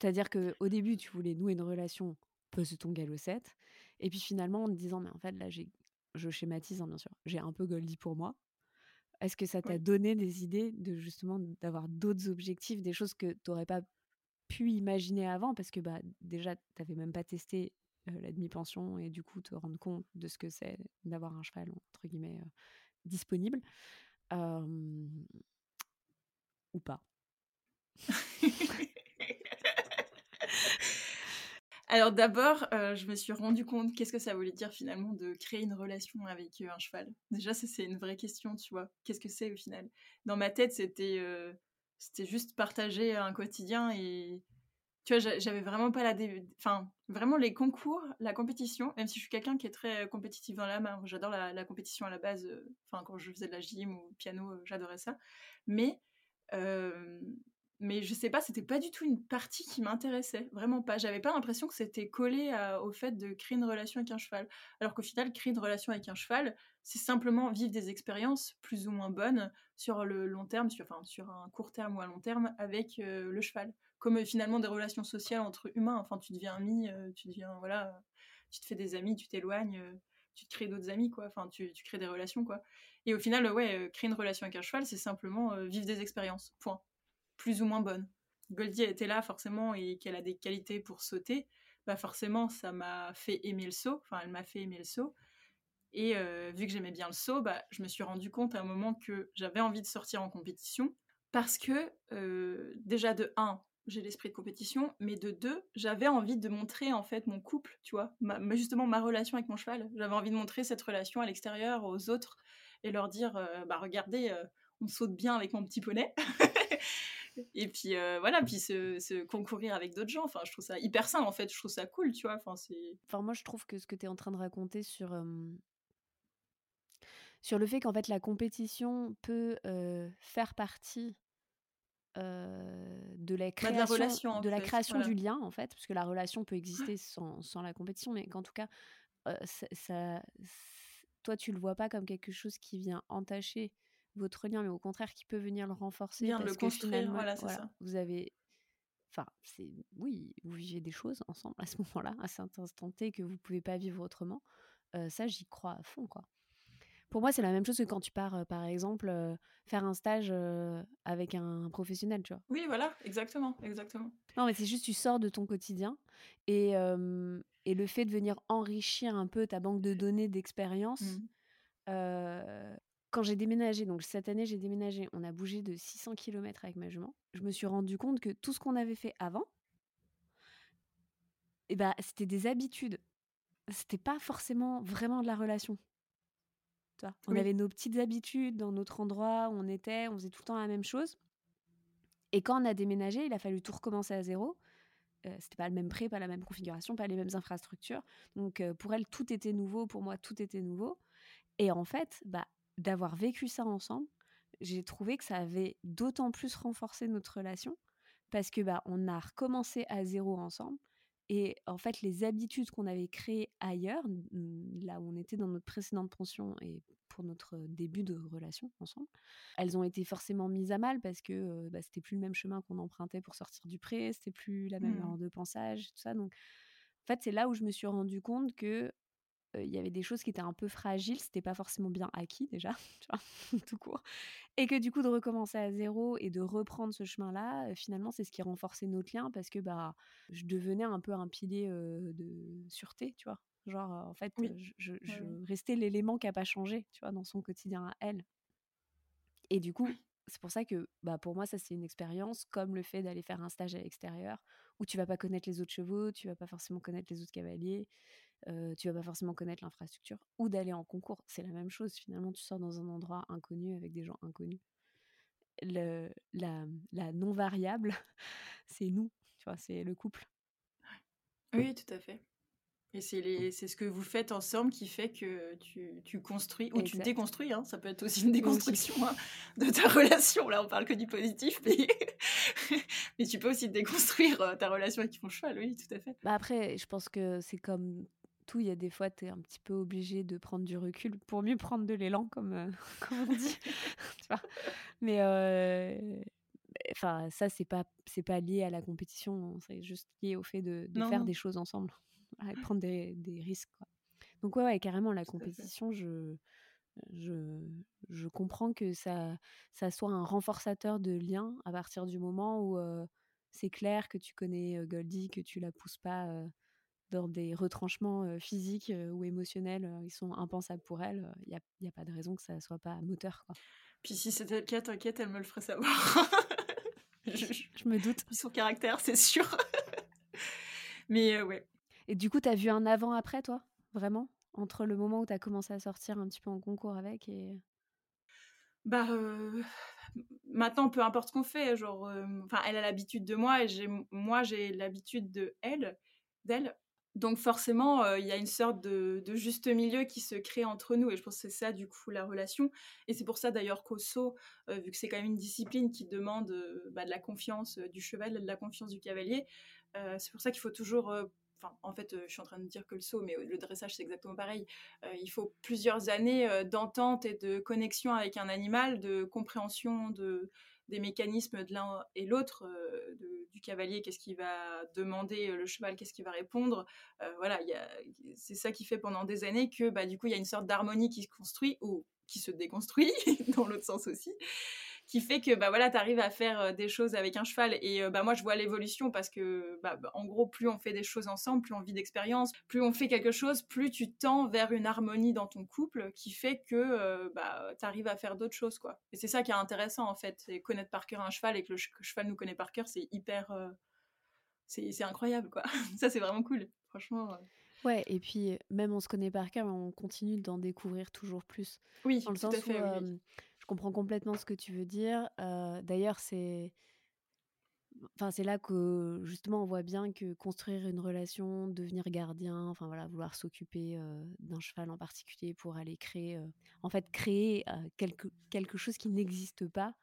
C'est-à-dire qu'au début, tu voulais nouer une relation ton 7. Et puis finalement, en te disant, mais en fait, là, je schématise, hein, bien sûr, j'ai un peu Goldie pour moi. Est-ce que ça t'a Oui. donné des idées de justement d'avoir d'autres objectifs, des choses que tu n'aurais pas pu imaginer avant? Parce que bah, déjà, tu n'avais même pas testé euh, la demi-pension et du coup, te rendre compte de ce que c'est d'avoir un cheval, entre guillemets, euh, disponible. Euh, ou pas. (laughs) (laughs) Alors d'abord, euh, je me suis rendu compte qu'est-ce que ça voulait dire finalement de créer une relation avec euh, un cheval. Déjà, ça c'est une vraie question, tu vois. Qu'est-ce que c'est au final? Dans ma tête, c'était euh, c'était juste partager un quotidien et tu vois, j'avais vraiment pas la, dé... enfin vraiment les concours, la compétition. Même si je suis quelqu'un qui est très compétitif dans la main, j'adore la, la, compétition à la base. Enfin quand je faisais de la gym ou piano, j'adorais ça. Mais mais je sais pas, c'était pas du tout une partie qui m'intéressait, vraiment pas. J'avais pas l'impression que c'était collé au fait de créer une relation avec un cheval. Alors qu'au final, créer une relation avec un cheval, c'est simplement vivre des expériences plus ou moins bonnes sur le long terme, sur, enfin, sur un court terme ou à long terme avec euh, le cheval. Comme euh, finalement des relations sociales entre humains. Enfin, tu deviens ami, euh, tu deviens, voilà, tu te fais des amis, tu t'éloignes, tu te crées d'autres amis, quoi. Enfin, tu, tu, crées des relations, quoi. Et au final, ouais, créer une relation avec un cheval, c'est simplement vivre des expériences, point. Plus ou moins bonnes. Goldie était là, forcément, et qu'elle a des qualités pour sauter, bah forcément, ça m'a fait aimer le saut. Enfin, elle m'a fait aimer le saut. Et vu que j'aimais bien le saut, bah, je me suis rendu compte à un moment que j'avais envie de sortir en compétition. Parce que, déjà, de 1, j'ai l'esprit de compétition, mais de deux, j'avais envie de montrer en fait mon couple, tu vois, justement ma relation avec mon cheval. J'avais envie de montrer cette relation à l'extérieur, aux autres, et leur dire, euh, bah regardez, euh, on saute bien avec mon petit poney. (laughs) et puis euh, voilà, puis se, concourir avec d'autres gens. Enfin, je trouve ça hyper sain en fait. Je trouve ça cool, tu vois. Enfin, c'est. Enfin, moi, je trouve que ce que tu es en train de raconter sur sur le fait qu'en fait la compétition peut faire partie de la création, bah, de la, relation, de la création du lien en fait, parce que la relation peut exister sans, sans la compétition, mais qu'en tout cas, ça, toi tu le vois pas comme quelque chose qui vient entacher votre lien, mais au contraire qui peut venir le renforcer. Bien le construire, voilà, c'est ça. Vous avez, enfin, c'est oui, vous vivez des choses ensemble à ce (laughs) moment-là, à cet instant T que vous pouvez pas vivre autrement. ça, j'y crois à fond, quoi. Pour moi, c'est la même chose que quand tu pars, par exemple, faire un stage avec un professionnel, tu vois. Oui, voilà, exactement, exactement. Non, mais c'est juste tu sors de ton quotidien et, et le fait de venir enrichir un peu ta banque de données d'expérience. Mmh. Quand j'ai déménagé, donc cette année j'ai déménagé, on a bougé de 600 km avec ma jument. Je me suis rendu compte que tout ce qu'on avait fait avant, eh ben, c'était des habitudes. C'était pas forcément vraiment de la relation. On avait nos petites habitudes dans notre endroit où on était, on faisait tout le temps la même chose. Et quand on a déménagé, il a fallu tout recommencer à zéro. Euh, c'était pas le même prix, pas la même configuration, pas les mêmes infrastructures. Donc euh, pour elle, tout était nouveau, pour moi, tout était nouveau. Et en fait, bah, d'avoir vécu ça ensemble, j'ai trouvé que ça avait d'autant plus renforcé notre relation parce que bah, on a recommencé à zéro ensemble. Et en fait, les habitudes qu'on avait créées ailleurs, là où on était dans notre précédente pension et pour notre début de relation ensemble, elles ont été forcément mises à mal parce que bah, c'était plus le même chemin qu'on empruntait pour sortir du pré, c'était plus la même mmh. heure de pensage, tout ça. Donc, en fait, c'est là où je me suis rendu compte que il y avait des choses qui étaient un peu fragiles, c'était pas forcément bien acquis déjà, (laughs) tu vois, (laughs) tout court. Et que du coup, de recommencer à zéro et de reprendre ce chemin-là, finalement, c'est ce qui renforçait notre lien parce que bah, je devenais un peu un pilier de sûreté, tu vois. Genre, en fait, je, restais l'élément qui n'a pas changé, tu vois, dans son quotidien à elle. Et du coup, c'est pour ça que bah, pour moi, ça, c'est une expérience comme le fait d'aller faire un stage à l'extérieur où tu vas pas connaître les autres chevaux, tu vas pas forcément connaître les autres cavaliers, euh, tu vas pas forcément connaître l'infrastructure, ou d'aller en concours. C'est la même chose, finalement, tu sors dans un endroit inconnu avec des gens inconnus. Le, la, la non-variable, (laughs) c'est nous, tu vois, c'est le couple. Oui, tout à fait. Et c'est ce que vous faites ensemble qui fait que tu, tu construis ou tu déconstruis. Hein. Ça peut être aussi une déconstruction hein, de ta (laughs) relation. Là, on parle que du positif, mais, (laughs) mais tu peux aussi déconstruire ta relation avec ton cheval. Oui, tout à fait. Bah après, je pense que c'est comme tout. Il y a des fois, tu es un petit peu obligé de prendre du recul pour mieux prendre de l'élan, comme, euh, (laughs) comme on dit. (laughs) mais euh, enfin, ça, c'est pas, pas lié à la compétition. C'est juste lié au fait de, de faire des choses ensemble (laughs) prendre des, des risques. Quoi. Donc ouais, ouais, carrément, la compétition, je, je, je, comprends que ça, ça soit un renforçateur de lien à partir du moment où c'est clair que tu connais Goldie, que tu la pousses pas dans des retranchements physiques ou émotionnels, ils sont impensables pour elle. Il n'y a, y a, pas de raison que ça soit pas moteur. Quoi. Puis si c'était le cas, t'inquiète, elle me le ferait savoir. (laughs) je, je, me doute. Son caractère, c'est sûr. (laughs) Mais ouais, et du coup, tu as vu un avant-après, toi? Vraiment? Entre le moment où tu as commencé à sortir un petit peu en concours avec et. Bah. Maintenant, peu importe ce qu'on fait, genre. Enfin, elle a l'habitude de moi et j'ai moi, j'ai l'habitude de elle, d'elle. Donc forcément, il y a une sorte de, juste milieu qui se crée entre nous, et je pense que c'est ça du coup la relation. Et c'est pour ça d'ailleurs qu'au saut, vu que c'est quand même une discipline qui demande bah, de la confiance du cheval, de la confiance du cavalier, c'est pour ça qu'il faut toujours Enfin, en fait, je suis en train de dire que le saut, mais le dressage, c'est exactement pareil. il faut plusieurs années d'entente et de connexion avec un animal, de compréhension de, des mécanismes de l'un et l'autre, du cavalier, qu'est-ce qu'il va demander, le cheval, qu'est-ce qu'il va répondre. voilà, c'est ça qui fait pendant des années que bah, du coup, il y a une sorte d'harmonie qui se construit ou qui se déconstruit, (laughs) dans l'autre sens aussi qui fait que bah voilà, tu arrives à faire des choses avec un cheval. Et bah moi, je vois l'évolution parce que, bah, bah, en gros, plus on fait des choses ensemble, plus on vit d'expérience, plus on fait quelque chose, plus tu tends vers une harmonie dans ton couple qui fait que bah, tu arrives à faire d'autres choses. quoi. Et c'est ça qui est intéressant en fait. C'est connaître par cœur un cheval et que le cheval nous connaît par cœur, c'est hyper. c'est incroyable quoi. (laughs) ça, c'est vraiment cool. Franchement. Ouais, et puis même on se connaît par cœur, on continue d'en découvrir toujours plus. Oui, dans le sens fait, comprends complètement ce que tu veux dire. D'ailleurs, c'est enfin c'est là que justement on voit bien que construire une relation, devenir gardien, enfin voilà, vouloir s'occuper d'un cheval en particulier pour aller créer, en fait créer quelque quelque chose qui n'existe pas,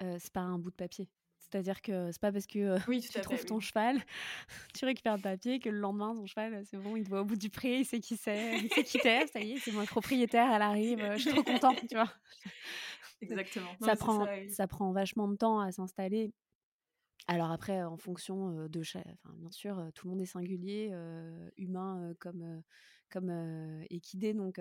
c'est pas un bout de papier. C'est-à-dire que c'est pas parce que tu trouves ton cheval, (laughs) tu récupères le papier, que le lendemain, ton cheval, c'est bon, il te voit au bout du pré, il sait qui c'est, il sait qui t'es, ça y est, c'est mon propriétaire, elle arrive, (laughs) je suis trop contente, tu vois? Exactement. (laughs) ça, prend, ça, prend vachement de temps à s'installer. Alors après, en fonction de chaque, enfin, bien sûr, tout le monde est singulier, humain comme comme équidé, donc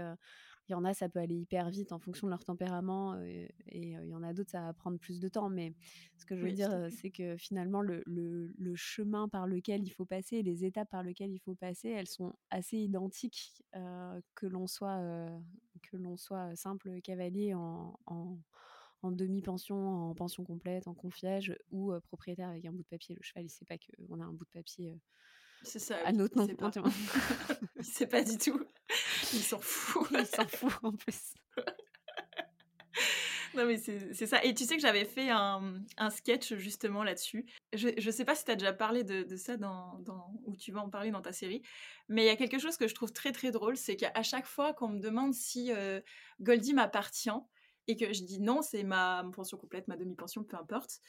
il y en a, ça peut aller hyper vite en fonction de leur tempérament, et il y en a d'autres, ça va prendre plus de temps. Mais ce que je veux dire, c'est que finalement, le, le, le, chemin par lequel il faut passer, les étapes par lesquelles il faut passer, elles sont assez identiques, que l'on soit que l'on soit simple cavalier en, en, en demi-pension, en pension complète, en confiage ou propriétaire avec un bout de papier. Le cheval, il sait pas qu'on a un bout de papier. ça. À notre nom. Pas. (laughs) il sait pas du tout. Il s'en (laughs) fout. il s'en fout en plus. Non mais c'est ça. Et tu sais que j'avais fait un, sketch justement là-dessus. Je, je sais pas si tu as déjà parlé de, ça dans, ou tu vas en parler dans ta série, mais il y a quelque chose que je trouve très très drôle, c'est qu'à chaque fois qu'on me demande si euh, Goldie m'appartient et que je dis non, c'est ma pension complète, ma demi-pension, peu importe,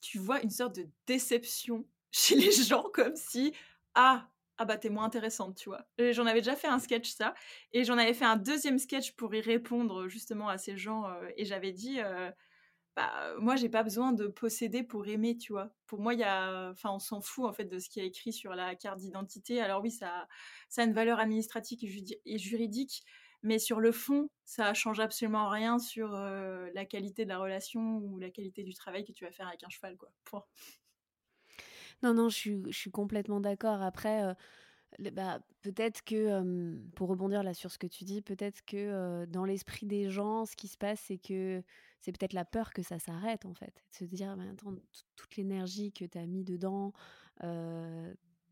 tu vois une sorte de déception (laughs) chez les gens comme si ah ah bah t'es moins intéressante, tu vois. J'en avais déjà fait un sketch ça, et j'en avais fait un deuxième sketch pour y répondre justement à ces gens, euh, et j'avais dit, euh, bah moi j'ai pas besoin de posséder pour aimer, tu vois. Pour moi il y a, enfin on s'en fout en fait de ce qui est écrit sur la carte d'identité. Alors oui ça, a une valeur administrative et juridique, mais sur le fond ça change absolument rien sur euh, la qualité de la relation ou la qualité du travail que tu vas faire avec un cheval, quoi. Non, non, je suis, complètement d'accord. Après, bah, peut-être que, pour rebondir là sur ce que tu dis, peut-être que dans l'esprit des gens, ce qui se passe, c'est que c'est peut-être la peur que ça s'arrête, en fait. De se dire, «Mais attends, toute l'énergie que tu as mis dedans,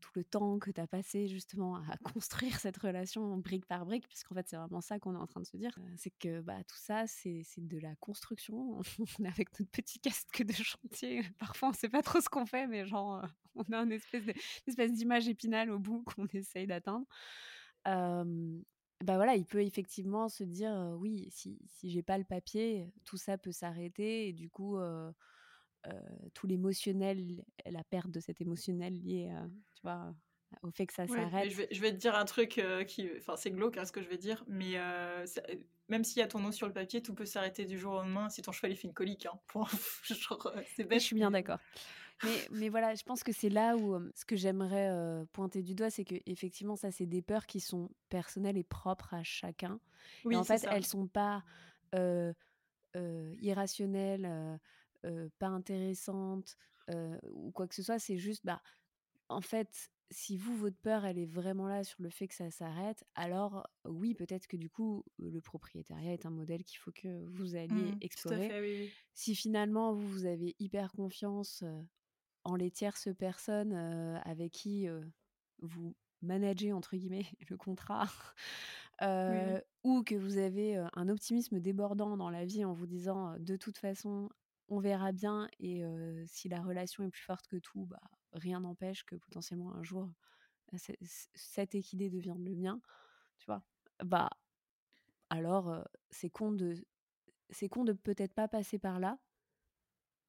tout le temps que tu as passé justement à construire cette relation brique par brique, puisqu'en fait c'est vraiment ça qu'on est en train de se dire, c'est que bah, tout ça c'est de la construction. (laughs) on est avec notre petit casque de chantier, (laughs) parfois on sait pas trop ce qu'on fait, mais genre (laughs) on a une espèce d'image épinale au bout qu'on essaye d'atteindre. bah voilà, il peut effectivement se dire oui, si, si j'ai pas le papier, tout ça peut s'arrêter et du coup tout l'émotionnel, la perte de cet émotionnel lié, tu vois, au fait que ça s'arrête. je, vais, je, vais, te dire un truc qui, enfin c'est glauque hein, ce que je vais dire, mais même s'il y a ton nom sur le papier, tout peut s'arrêter du jour au lendemain si ton cheval il fait une colique. Hein. (laughs) c'est bête. Je suis bien d'accord. Mais, mais, voilà, je pense que c'est là où ce que j'aimerais pointer du doigt, c'est que effectivement, ça, c'est des peurs qui sont personnelles et propres à chacun. Oui, en fait, ça. elles sont pas irrationnelles pas intéressante ou quoi que ce soit. C'est juste, bah, en fait, si vous, votre peur, elle est vraiment là sur le fait que ça s'arrête, alors oui, peut-être que du coup, le propriétariat est un modèle qu'il faut que vous alliez mmh, explorer. Fait, oui, Si finalement, vous, vous avez hyper confiance en les tierces personnes avec qui vous managez, entre guillemets, (laughs) le contrat, ou que vous avez un optimisme débordant dans la vie en vous disant, de toute façon, on verra bien. Et si la relation est plus forte que tout, bah, rien n'empêche que potentiellement un jour, cet équidé devienne le mien. Tu vois? Bah, alors, c'est con de, c'est con de peut-être pas passer par là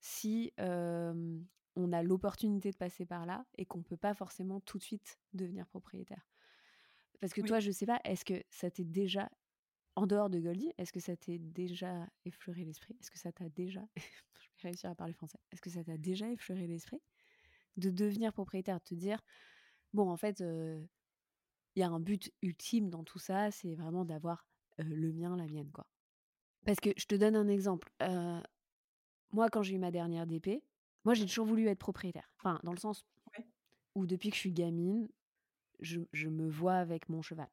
si on a l'opportunité de passer par là et qu'on peut pas forcément tout de suite devenir propriétaire. Parce que toi, je sais pas, est-ce que ça t'est déjà en dehors de Goldie, est-ce que ça t'est déjà effleuré l'esprit? Est-ce que ça t'a déjà. (laughs) je vais réussir à parler français. Est-ce que ça t'a déjà effleuré l'esprit de devenir propriétaire, de te dire bon, en fait, il y a un but ultime dans tout ça, c'est vraiment d'avoir le mien, la mienne, quoi? Parce que je te donne un exemple. moi, quand j'ai eu ma dernière DP, moi, j'ai toujours voulu être propriétaire. Enfin, dans le sens où depuis que je suis gamine, je, je me vois avec mon cheval.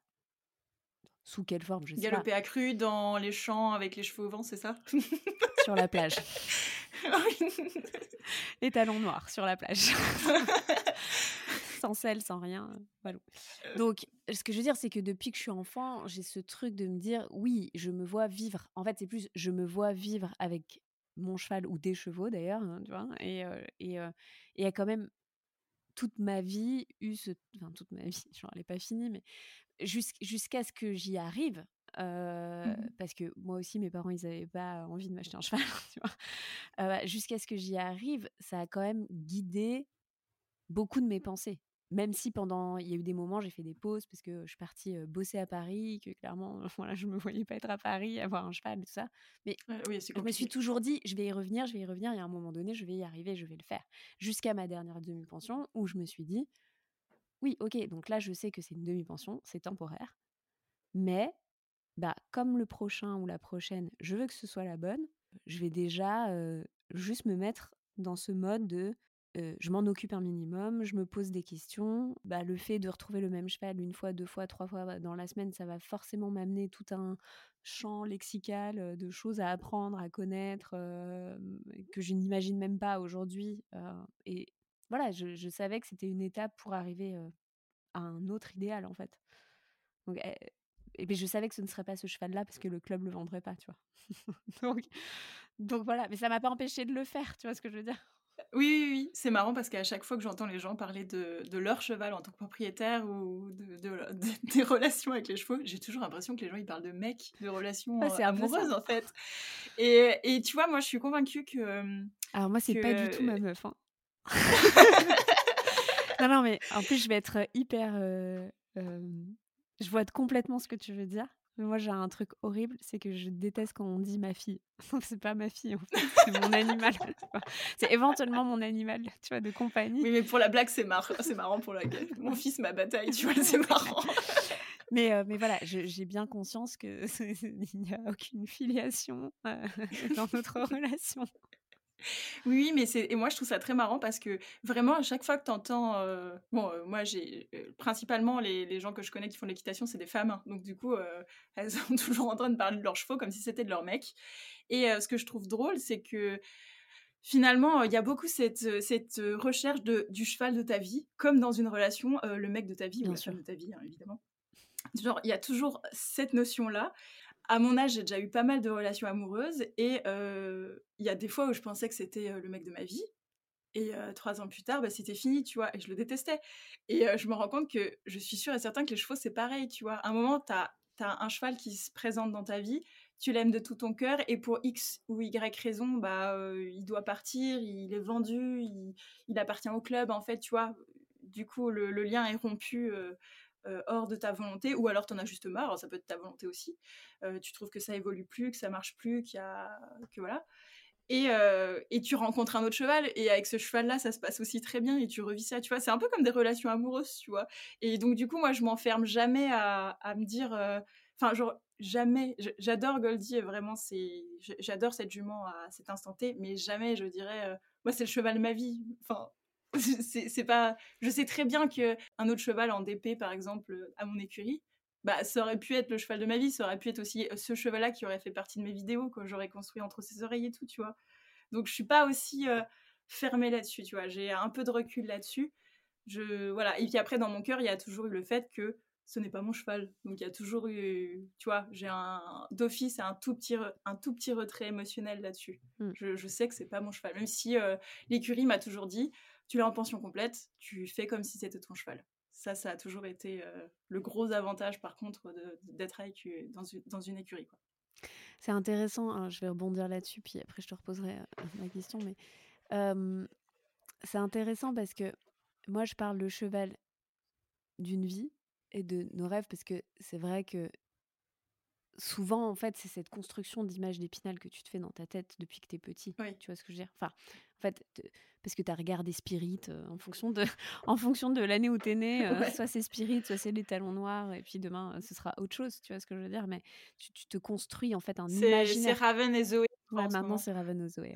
Sous quelle forme je sais Galoper à cru dans les champs avec les cheveux au vent, c'est ça (laughs) Sur la plage. et talons noirs sur la plage. sans sel, sans rien. Voilà. Euh. Donc, ce que je veux dire, c'est que depuis que je suis enfant, j'ai ce truc de me dire, oui, je me vois vivre. En fait, c'est plus, je me vois vivre avec mon cheval ou des chevaux d'ailleurs, hein, tu vois. Et, euh, et, euh, et a quand même toute ma vie eu ce, enfin toute ma vie, genre elle n'est pas finie, mais jusqu'à ce que j'y arrive, mmh parce que moi aussi, mes parents, ils n'avaient pas envie de m'acheter un cheval, (laughs) vois? Jusqu'à ce que j'y arrive, ça a quand même guidé beaucoup de mes pensées. Même si pendant, il y a eu des moments, j'ai fait des pauses parce que je suis partie bosser à Paris, que clairement, (laughs) voilà, je me voyais pas être à Paris, avoir un cheval, tout ça. Mais je me suis toujours dit, je vais y revenir, je vais y revenir, et à un moment donné, je vais y arriver, je vais le faire. Jusqu'à ma dernière demi-pension, où je me suis dit, oui, ok, donc là, je sais que c'est une demi-pension, c'est temporaire, mais bah, comme le prochain ou la prochaine, je veux que ce soit la bonne, je vais déjà juste me mettre dans ce mode de je m'en occupe un minimum, je me pose des questions. Bah, le fait de retrouver le même cheval une fois, deux fois, trois fois dans la semaine, ça va forcément m'amener tout un champ lexical de choses à apprendre, à connaître, que je n'imagine même pas aujourd'hui. Voilà, je, savais que c'était une étape pour arriver à un autre idéal, en fait. Donc, et, eh, et ben, je savais que ce ne serait pas ce cheval-là parce que le club le vendrait pas, tu vois. (laughs) donc, donc voilà, mais ça m'a pas empêché de le faire, tu vois ce que je veux dire? Oui, oui, oui. c'est marrant parce qu'à chaque fois que j'entends les gens parler de, de, leur cheval en tant que propriétaire ou de, (laughs) des relations avec les chevaux, j'ai toujours l'impression que les gens ils parlent de mecs, de relations euh, amoureuses en fait. (laughs) Et, et, tu vois, moi je suis convaincue que. Alors moi, c'est pas du tout ma meuf. Hein. Non, non, mais en plus, je vais être hyper. Euh, euh, je vois complètement ce que tu veux dire moi, j'ai un truc horrible, c'est que je déteste quand on dit ma fille. (laughs) c'est pas ma fille, en fait, c'est mon animal. C'est éventuellement mon animal, tu vois, de compagnie. Oui, mais pour la blague, c'est marrant, c'est marrant pour la gueule. Mon fils, ma bataille, tu vois, c'est marrant. (laughs) Mais, euh, mais voilà, j'ai bien conscience qu'il (laughs) n'y a aucune filiation dans notre relation. Oui, mais c'est et moi je trouve ça très marrant parce que vraiment à chaque fois que tu entends euh, bon euh, moi j'ai euh, principalement les, les, gens que je connais qui font de l'équitation c'est des femmes hein. donc du coup (laughs) elles sont toujours en train de parler de leurs chevaux comme si c'était de leur mec. Et ce que je trouve drôle c'est que finalement il y a beaucoup cette, cette recherche de, du cheval de ta vie comme dans une relation le mec de ta vie ou la femme de ta vie hein, évidemment. Genre il y a toujours cette notion là à mon âge, j'ai déjà eu pas mal de relations amoureuses et il y a des fois où je pensais que c'était le mec de ma vie. Et trois ans plus tard, bah, c'était fini, tu vois, et je le détestais. Et je me rends compte que je suis sûre et certain que les chevaux, c'est pareil, tu vois. À un moment, tu as, un cheval qui se présente dans ta vie, tu l'aimes de tout ton cœur, et pour X ou Y raison, bah, il doit partir, il est vendu, il, appartient au club, en fait, tu vois. Du coup, le, lien est rompu euh, hors de ta volonté, ou alors tu en as juste marre, ça peut être ta volonté aussi. Euh, tu trouves que ça évolue plus, que ça marche plus, qu'il y a... que voilà. Et, euh, et, tu rencontres un autre cheval, et avec ce cheval-là, ça se passe aussi très bien, et tu revis ça, tu vois. C'est un peu comme des relations amoureuses, tu vois. Et donc, du coup, moi, je m'enferme jamais à, à, me dire. Enfin, genre, jamais. J'adore Goldie, vraiment, c'est. J'adore cette jument à cet instant T, mais jamais je dirais. moi, c'est le cheval de ma vie. Enfin, (laughs) c'est pas. Je sais très bien que un autre cheval en DP, par exemple, à mon écurie, bah ça aurait pu être le cheval de ma vie, ça aurait pu être aussi ce cheval-là qui aurait fait partie de mes vidéos que j'aurais construit entre ses oreilles et tout, tu vois. Donc je suis pas aussi fermée là-dessus, tu vois. J'ai un peu de recul là-dessus. Je voilà. Et puis après, dans mon cœur, il y a toujours eu le fait que ce n'est pas mon cheval. Donc il y a toujours eu, tu vois, j'ai un d'office un tout petit un tout petit retrait émotionnel là-dessus. Mmh. Je, je, sais que c'est pas mon cheval, même si l'écurie m'a toujours dit tu l'as en pension complète, tu fais comme si c'était ton cheval. Ça, ça a toujours été euh, le gros avantage, par contre, d'être dans, une, dans une écurie. C'est intéressant, hein, je vais rebondir là-dessus, puis après je te reposerai euh, ma question, mais c'est intéressant parce que moi je parle de cheval d'une vie et de nos rêves, parce que c'est vrai que souvent, en fait, c'est cette construction d'image d'épinal que tu te fais dans ta tête depuis que tu es petit. Tu vois ce que je veux dire? Enfin, en fait, parce que tu as regardé Spirit euh, en fonction de, (laughs) en fonction de l'année où tu es né. Euh, soit c'est Spirit, soit c'est les talons noirs, et puis demain, euh, ce sera autre chose. Tu vois ce que je veux dire? Mais tu, te construis, en fait, un imaginaire. C'est Raven et Zoé. Ouais, maintenant, c'est Raven et Zoé.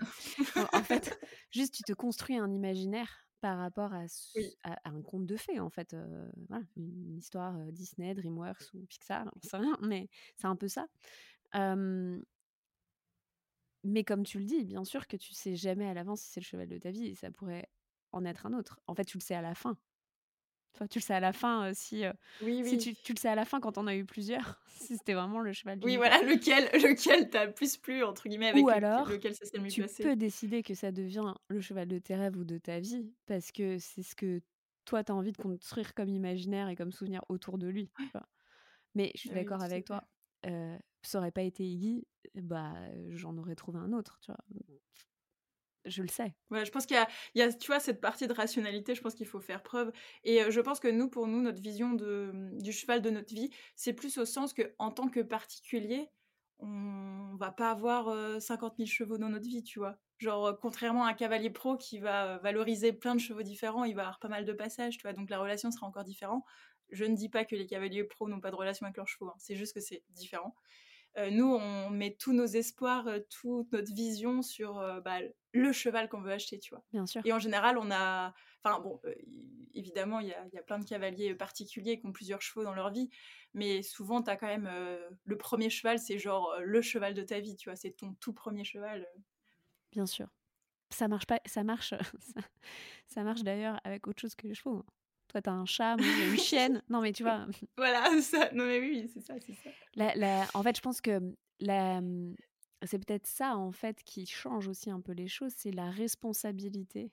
en fait, juste, tu te construis un imaginaire par rapport à, à, un conte de fées, en fait. voilà, une histoire Disney, DreamWorks ou Pixar, on sait rien, mais c'est un peu ça. mais comme tu le dis, bien sûr que tu sais jamais à l'avance si c'est le cheval de ta vie et ça pourrait en être un autre. En fait, tu le sais à la fin tu le sais à la fin si, oui, si tu, tu, le sais à la fin quand on a eu plusieurs, (laughs) si c'était vraiment le cheval du Oui, voilà, lequel, (laughs) lequel t'as plus plu, entre guillemets, avec Ou alors, lequel ça s'est mieux tu peux décider que ça devient le cheval de tes rêves ou de ta vie, parce que c'est ce que toi, t'as envie de construire comme imaginaire et comme souvenir autour de lui. Mais je suis ah d'accord avec toi, euh, ça aurait pas été Iggy, bah, j'en aurais trouvé un autre, tu vois je le sais. Ouais, je pense qu'il y, a, tu vois, cette partie de rationalité, je pense qu'il faut faire preuve. Et je pense que nous, pour nous, notre vision de, du cheval de notre vie, c'est plus au sens que en tant que particulier, on va pas avoir 50 000 chevaux dans notre vie, tu vois. Genre, contrairement à un cavalier pro qui va valoriser plein de chevaux différents, il va avoir pas mal de passages, tu vois, donc la relation sera encore différente. Je ne dis pas que les cavaliers pros n'ont pas de relation avec leurs chevaux, hein. c'est juste que c'est différent. Euh, nous, on met tous nos espoirs, euh, toute notre vision sur euh, bah, le cheval qu'on veut acheter, tu vois. Bien sûr. Et en général, on a. Enfin, bon, évidemment, il y a, y a, plein de cavaliers particuliers qui ont plusieurs chevaux dans leur vie, mais souvent, tu as quand même. le premier cheval, c'est genre le cheval de ta vie, tu vois, c'est ton tout premier cheval. Bien sûr. Ça marche pas, ça marche, (laughs) ça, marche d'ailleurs avec autre chose que les chevaux. Hein. Toi, t'as un chat, moi, une chienne. Non, mais tu vois. (laughs) voilà, ça. Non, mais oui, c'est ça, c'est ça. La, En fait, je pense que la... c'est peut-être ça, en fait, qui change aussi un peu les choses, c'est la responsabilité.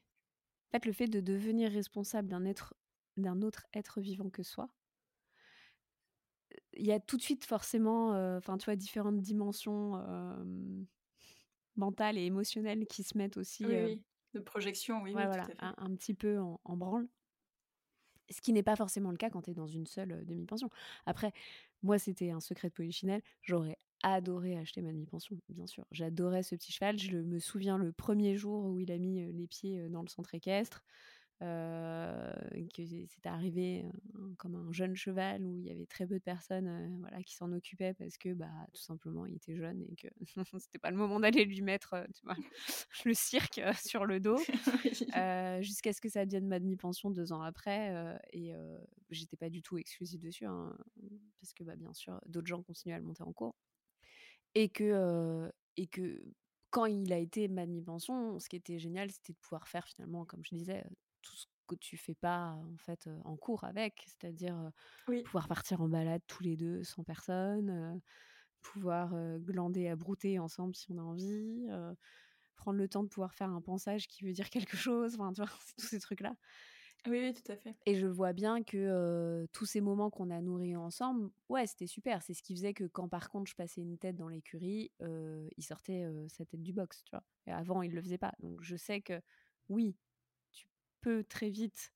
En fait, le fait de devenir responsable d'un être, d'un autre être vivant que soi. Il y a tout de suite forcément, euh, enfin, tu vois, différentes dimensions mentales et émotionnelles qui se mettent aussi. Oui, oui. De projection, oui. voilà, un, petit peu en, en branle. Ce qui n'est pas forcément le cas quand tu es dans une seule demi-pension. Après, moi, c'était un secret de polichinelle. J'aurais adoré acheter ma demi-pension, bien sûr. J'adorais ce petit cheval. Je me souviens le premier jour où il a mis les pieds dans le centre équestre. Euh, que c'était arrivé comme un jeune cheval où il y avait très peu de personnes voilà, qui s'en occupaient parce que bah, tout simplement il était jeune et que (laughs) c'était pas le moment d'aller lui mettre tu vois, (laughs) le cirque sur le dos. (laughs) Jusqu'à ce que ça devienne ma demi-pension deux ans après et j'étais pas du tout exclusive dessus hein, parce que bah, bien sûr d'autres gens continuaient à le monter en cours. Et que, et que quand il a été ma demi-pension, ce qui était génial, c'était de pouvoir faire finalement, comme je disais, tout ce que tu fais pas en fait en cours avec, c'est-à-dire pouvoir partir en balade tous les deux sans personne, pouvoir glander à brouter ensemble si on a envie, prendre le temps de pouvoir faire un pensage qui veut dire quelque chose, enfin tu vois, (laughs) tous ces trucs là. Oui, oui, tout à fait. Et je vois bien que tous ces moments qu'on a nourris ensemble, ouais, c'était super. C'est ce qui faisait que quand par contre je passais une tête dans l'écurie, il sortait sa tête du box, tu vois. Et avant, il le faisait pas. Donc je sais que oui, peut très vite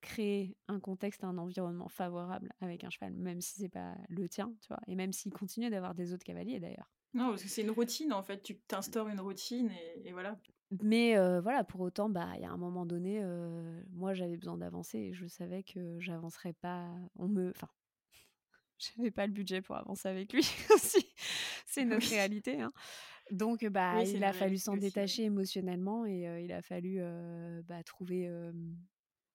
créer un contexte, un environnement favorable avec un cheval, même si c'est pas le tien, tu vois, et même s'il continue d'avoir des autres cavaliers d'ailleurs. Non, parce que c'est une routine en fait, tu t'instaures une routine et, voilà. Mais voilà, pour autant, bah, il y a un moment donné, moi j'avais besoin d'avancer et je savais que j'avancerais pas. On me, enfin, (laughs) j'avais pas le budget pour avancer avec lui (laughs) aussi. c'est notre réalité. Hein. Donc, bah, il a fallu s'en détacher émotionnellement et il a fallu bah, trouver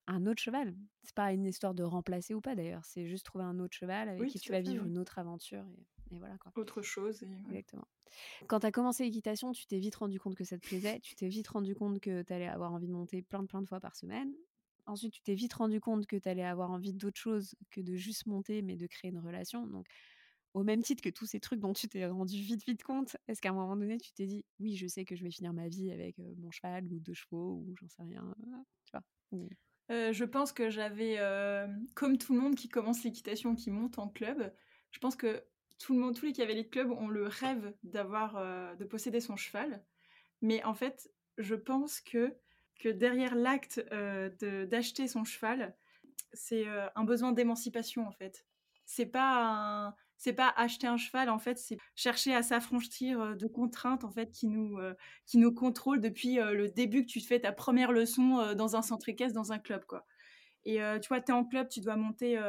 un autre cheval. C'est pas une histoire de remplacer ou pas d'ailleurs, c'est juste trouver un autre cheval avec qui tu vas vivre une autre aventure et, voilà quoi. Autre chose. Exactement. Quand tu as commencé l'équitation, tu t'es vite rendu compte que ça te plaisait, tu t'es vite rendu compte que tu allais avoir envie de monter plein de plein de fois par semaine. Ensuite, tu t'es vite rendu compte que tu allais avoir envie d'autre chose que de juste monter mais de créer une relation. Donc au même titre que tous ces trucs dont tu t'es rendu vite, vite compte, est-ce qu'à un moment donné, tu t'es dit, oui, je sais que je vais finir ma vie avec mon cheval ou deux chevaux ou j'en sais rien, Je pense que j'avais, comme tout le monde qui commence l'équitation, qui monte en club, je pense que tout le monde, tous les cavaliers de club ont le rêve d'avoir, de posséder son cheval. Mais en fait, je pense que, que derrière l'acte d'acheter son cheval, c'est un besoin d'émancipation en fait. C'est pas un c'est pas acheter un cheval, en fait, c'est chercher à s'affranchir de contraintes, en fait, qui nous, qui nous contrôlent depuis le début que tu fais ta première leçon dans un centre équestre, dans un club, quoi. Et tu vois, tu es en club, tu dois monter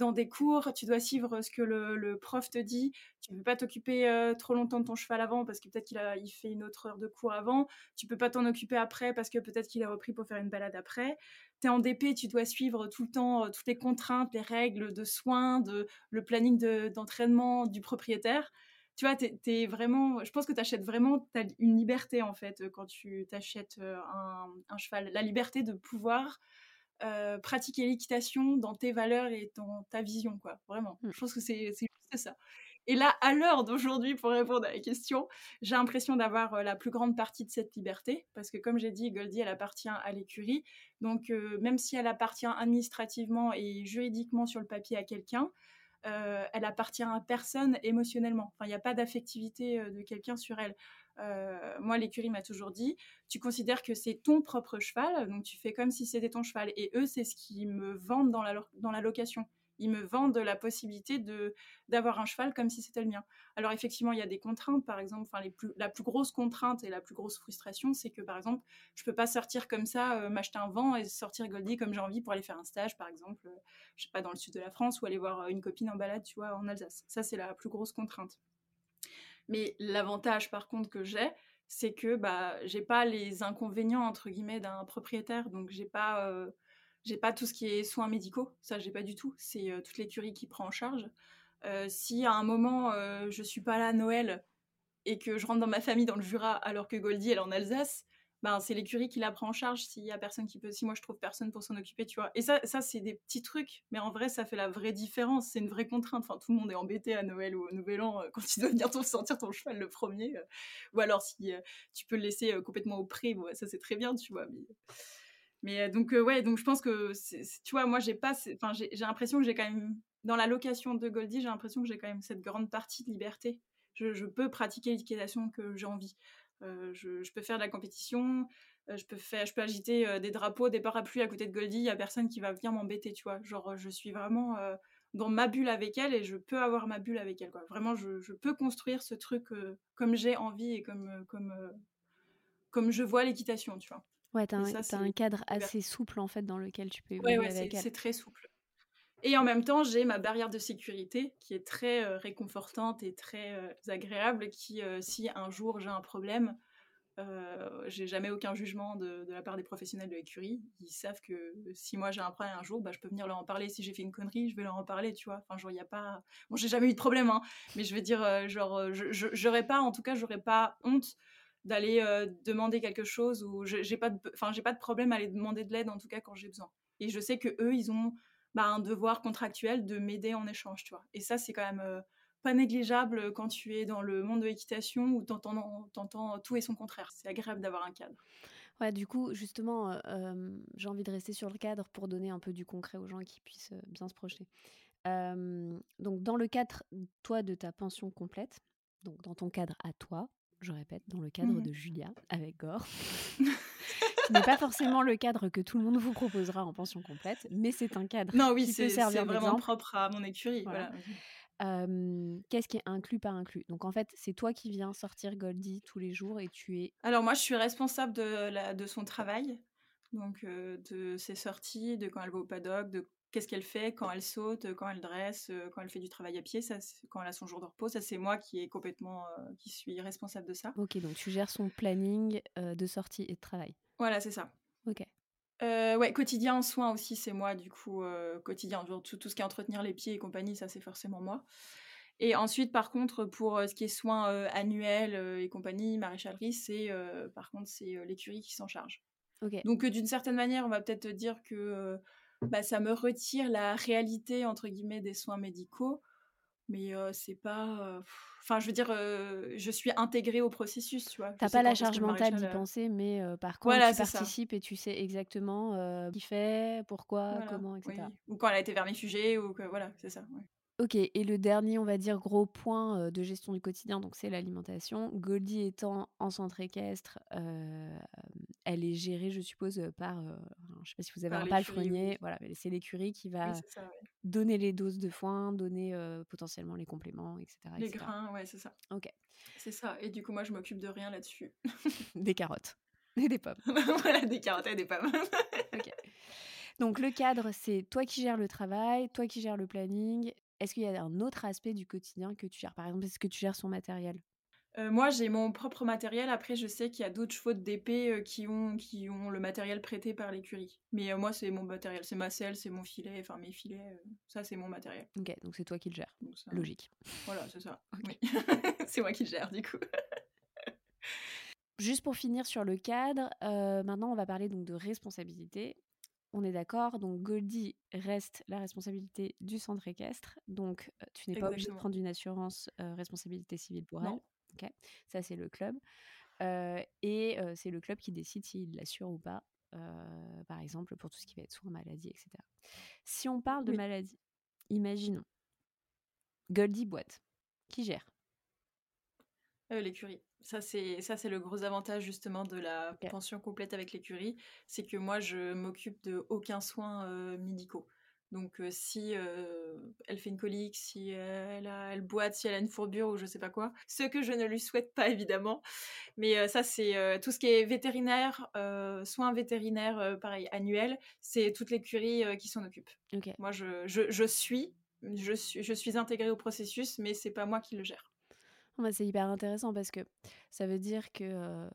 dans des cours, tu dois suivre ce que le, prof te dit, tu ne peux pas t'occuper trop longtemps de ton cheval avant parce que peut-être qu'il a, il fait une autre heure de cours avant, tu peux pas t'en occuper après parce que peut-être qu'il a repris pour faire une balade après. Tu es en DP, tu dois suivre tout le temps toutes les contraintes, les règles de soins, de, le planning d'entraînement du propriétaire. Tu vois, es vraiment, je pense que tu achètes vraiment une liberté en fait quand tu t'achètes un cheval. La liberté de pouvoir euh, pratiquer l'équitation dans tes valeurs et dans ta vision, quoi. Vraiment. Mmh. Je pense que c'est juste ça. Et là, à l'heure d'aujourd'hui, pour répondre à la question, j'ai l'impression d'avoir euh, la plus grande partie de cette liberté, parce que comme j'ai dit, Goldie, elle appartient à l'écurie. Donc, euh, même si elle appartient administrativement et juridiquement sur le papier à quelqu'un, elle appartient à personne émotionnellement. Enfin, il n'y a pas d'affectivité de quelqu'un sur elle. Euh, moi, l'écurie m'a toujours dit, tu considères que c'est ton propre cheval, donc tu fais comme si c'était ton cheval. Et eux, c'est ce qu'ils me vendent dans la, dans la location. Ils me vendent la possibilité d'avoir un cheval comme si c'était le mien. Alors effectivement, il y a des contraintes, par exemple, enfin la plus grosse contrainte et la plus grosse frustration, c'est que par exemple, je peux pas sortir comme ça, euh, m'acheter un vent et sortir Goldie comme j'ai envie pour aller faire un stage, par exemple, euh, je sais pas dans le sud de la France ou aller voir une copine en balade, tu vois, en Alsace. Ça c'est la plus grosse contrainte. Mais l'avantage, par contre, que j'ai, c'est que bah, j'ai pas les inconvénients, entre guillemets, d'un propriétaire. Donc, j'ai pas, euh, j'ai pas tout ce qui est soins médicaux. Ça, j'ai pas du tout. C'est euh, toute l'écurie qui prend en charge. Euh, si à un moment, je suis pas là à Noël et que je rentre dans ma famille dans le Jura alors que Goldie, est en Alsace, ben, c'est l'écurie qui la prend en charge s'il y a personne qui peut, si moi je trouve personne pour s'en occuper, tu vois. Et ça, ça c'est des petits trucs, mais en vrai, ça fait la vraie différence. C'est une vraie contrainte. Enfin, tout le monde est embêté à Noël ou au Nouvel An euh, quand tu dois venir sortir ton cheval le premier. Euh. ou alors si euh, tu peux le laisser complètement au pré, bon, ça c'est très bien, tu vois. Mais, donc, ouais, donc je pense que, tu vois, moi j'ai pas, enfin, j'ai l'impression que j'ai quand même, dans la location de Goldie, j'ai l'impression que j'ai quand même cette grande partie de liberté. Je, je peux pratiquer l'équitation que j'ai envie. Euh, je, peux faire de la compétition, euh, je peux faire, je peux agiter euh, des drapeaux, des parapluies à côté de Goldie. Il y a personne qui va venir m'embêter, tu vois. Genre, je suis vraiment dans ma bulle avec elle et je peux avoir ma bulle avec elle. Quoi. Vraiment, je, peux construire ce truc comme j'ai envie et comme, comme, comme je vois l'équitation, tu vois. Ouais, t'as un, un, cadre assez souple en fait dans lequel tu peux évoluer ouais, ouais, c'est très souple. Et en même temps, j'ai ma barrière de sécurité qui est très euh, réconfortante et très euh, agréable, qui, euh, si un jour j'ai un problème, j'ai jamais aucun jugement de, la part des professionnels de l'écurie. Ils savent que si moi j'ai un problème un jour, bah, je peux venir leur en parler. Si j'ai fait une connerie, je vais leur en parler, tu vois. Enfin, il n'y a pas... Bon, j'ai jamais eu de problème, hein, mais je veux dire, genre, j'aurais pas, en tout cas, j'aurais pas honte d'aller demander quelque chose ou j'ai pas, j'ai pas de problème à aller demander de l'aide, en tout cas, quand j'ai besoin. Et je sais que eux, ils ont bah, un devoir contractuel de m'aider en échange, tu. Et ça, c'est quand même euh, pas négligeable quand tu es dans le monde de l'équitation où tu entends, tout et son contraire. C'est agréable d'avoir un cadre. Ouais, du coup, justement, euh, j'ai envie de rester sur le cadre pour donner un peu du concret aux gens qui puissent euh, bien se projeter. donc, dans le cadre, toi, de ta pension complète, donc dans ton cadre à toi, je répète, dans le cadre mmh de Julia avec Gore, (laughs) (laughs) Ce n'est pas forcément le cadre que tout le monde vous proposera en pension complète, mais c'est un cadre non, oui, qui peut servir vraiment propre à mon écurie. Voilà. Qu'est-ce qui est inclus par inclus? Donc en fait, c'est toi qui viens sortir Goldie tous les jours et tu es. Alors moi, je suis responsable de, la, de son travail, donc de ses sorties, de quand elle va au paddock, de qu'est-ce qu'elle fait quand elle saute, quand elle dresse, quand elle fait du travail à pied, ça, quand elle a son jour de repos, ça c'est moi qui est complètement, qui suis responsable de ça. Ok, donc tu gères son planning de sortie et de travail. Voilà, c'est ça. Ok. Euh, ouais, quotidien en soins aussi, c'est moi, du coup, quotidien. Tout, tout, ce qui est entretenir les pieds et compagnie, ça, c'est forcément moi. Et ensuite, par contre, pour ce qui est soins annuels et compagnie, maréchalerie, c'est par contre, c'est l'écurie qui s'en charge. Ok. Donc, d'une certaine manière, on va peut-être dire que bah, ça me retire la réalité, entre guillemets, des soins médicaux mais c'est pas enfin je veux dire je suis intégrée au processus tu vois. T'as pas la charge mentale d'y penser mais par contre tu participes et tu sais exactement qui fait pourquoi comment etc ou quand elle a été vermifugée ou que voilà c'est ça Ok, et le dernier, on va dire, gros point de gestion du quotidien, donc c'est l'alimentation. Goldie étant en centre équestre, elle est gérée, je suppose, par un je sais pas si vous avez un palefrenier, voilà, c'est l'écurie qui va donner les doses de foin, donner potentiellement les compléments, etc. Les grains, ouais, c'est ça. Ok. C'est ça. Et du coup, moi, je m'occupe de rien là-dessus. (laughs) des carottes et des pommes. (laughs) voilà, des carottes et des pommes. ok. Donc le cadre, c'est toi qui gères le travail, toi qui gères le planning. Est-ce qu'il y a un autre aspect du quotidien que tu gères? Par exemple, est-ce que tu gères son matériel? Euh, moi, j'ai mon propre matériel. Après, je sais qu'il y a d'autres chevaux d'épée euh, qui, ont, qui ont le matériel prêté par l'écurie. Mais euh, moi, c'est mon matériel. C'est ma selle, c'est mon filet, enfin mes filets. ça, c'est mon matériel. Ok, donc c'est toi qui le gères. Logique. Voilà, c'est ça. (laughs) (laughs) c'est moi qui le gère, du coup. Juste pour finir sur le cadre, maintenant, on va parler donc de responsabilité. On est d'accord, donc Goldie reste la responsabilité du centre équestre, donc tu n'es pas obligé de prendre une assurance responsabilité civile pour elle. Ça c'est le club. et c'est le club qui décide s'il l'assure ou pas, par exemple pour tout ce qui va être soins, maladie, etc. Si on parle de maladie, imaginons Goldie boîte, qui gère? L'écurie. Ça c'est ça c'est le gros avantage justement de la pension complète avec l'écurie, c'est que moi je m'occupe de aucun soin médicaux. Donc si elle fait une colique, si elle, a, elle boite, si elle a une fourbure ou je sais pas quoi, ce que je ne lui souhaite pas évidemment. Mais ça c'est tout ce qui est vétérinaire, soins vétérinaires, pareil annuels, c'est toute l'écurie qui s'en occupe. Moi je, je, je, suis, je suis, je suis intégrée au processus, mais c'est pas moi qui le gère. Bah, c'est hyper intéressant parce que ça veut dire que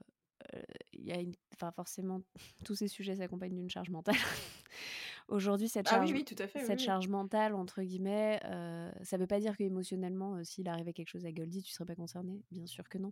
il y a une... enfin, forcément (laughs) tous ces sujets s'accompagnent d'une charge mentale. (laughs) Aujourd'hui, cette, ah charge, cette charge mentale, entre guillemets, euh, ça ne veut pas dire qu'émotionnellement, euh, s'il arrivait quelque chose à Goldie, tu ne serais pas concerné. Bien sûr que non.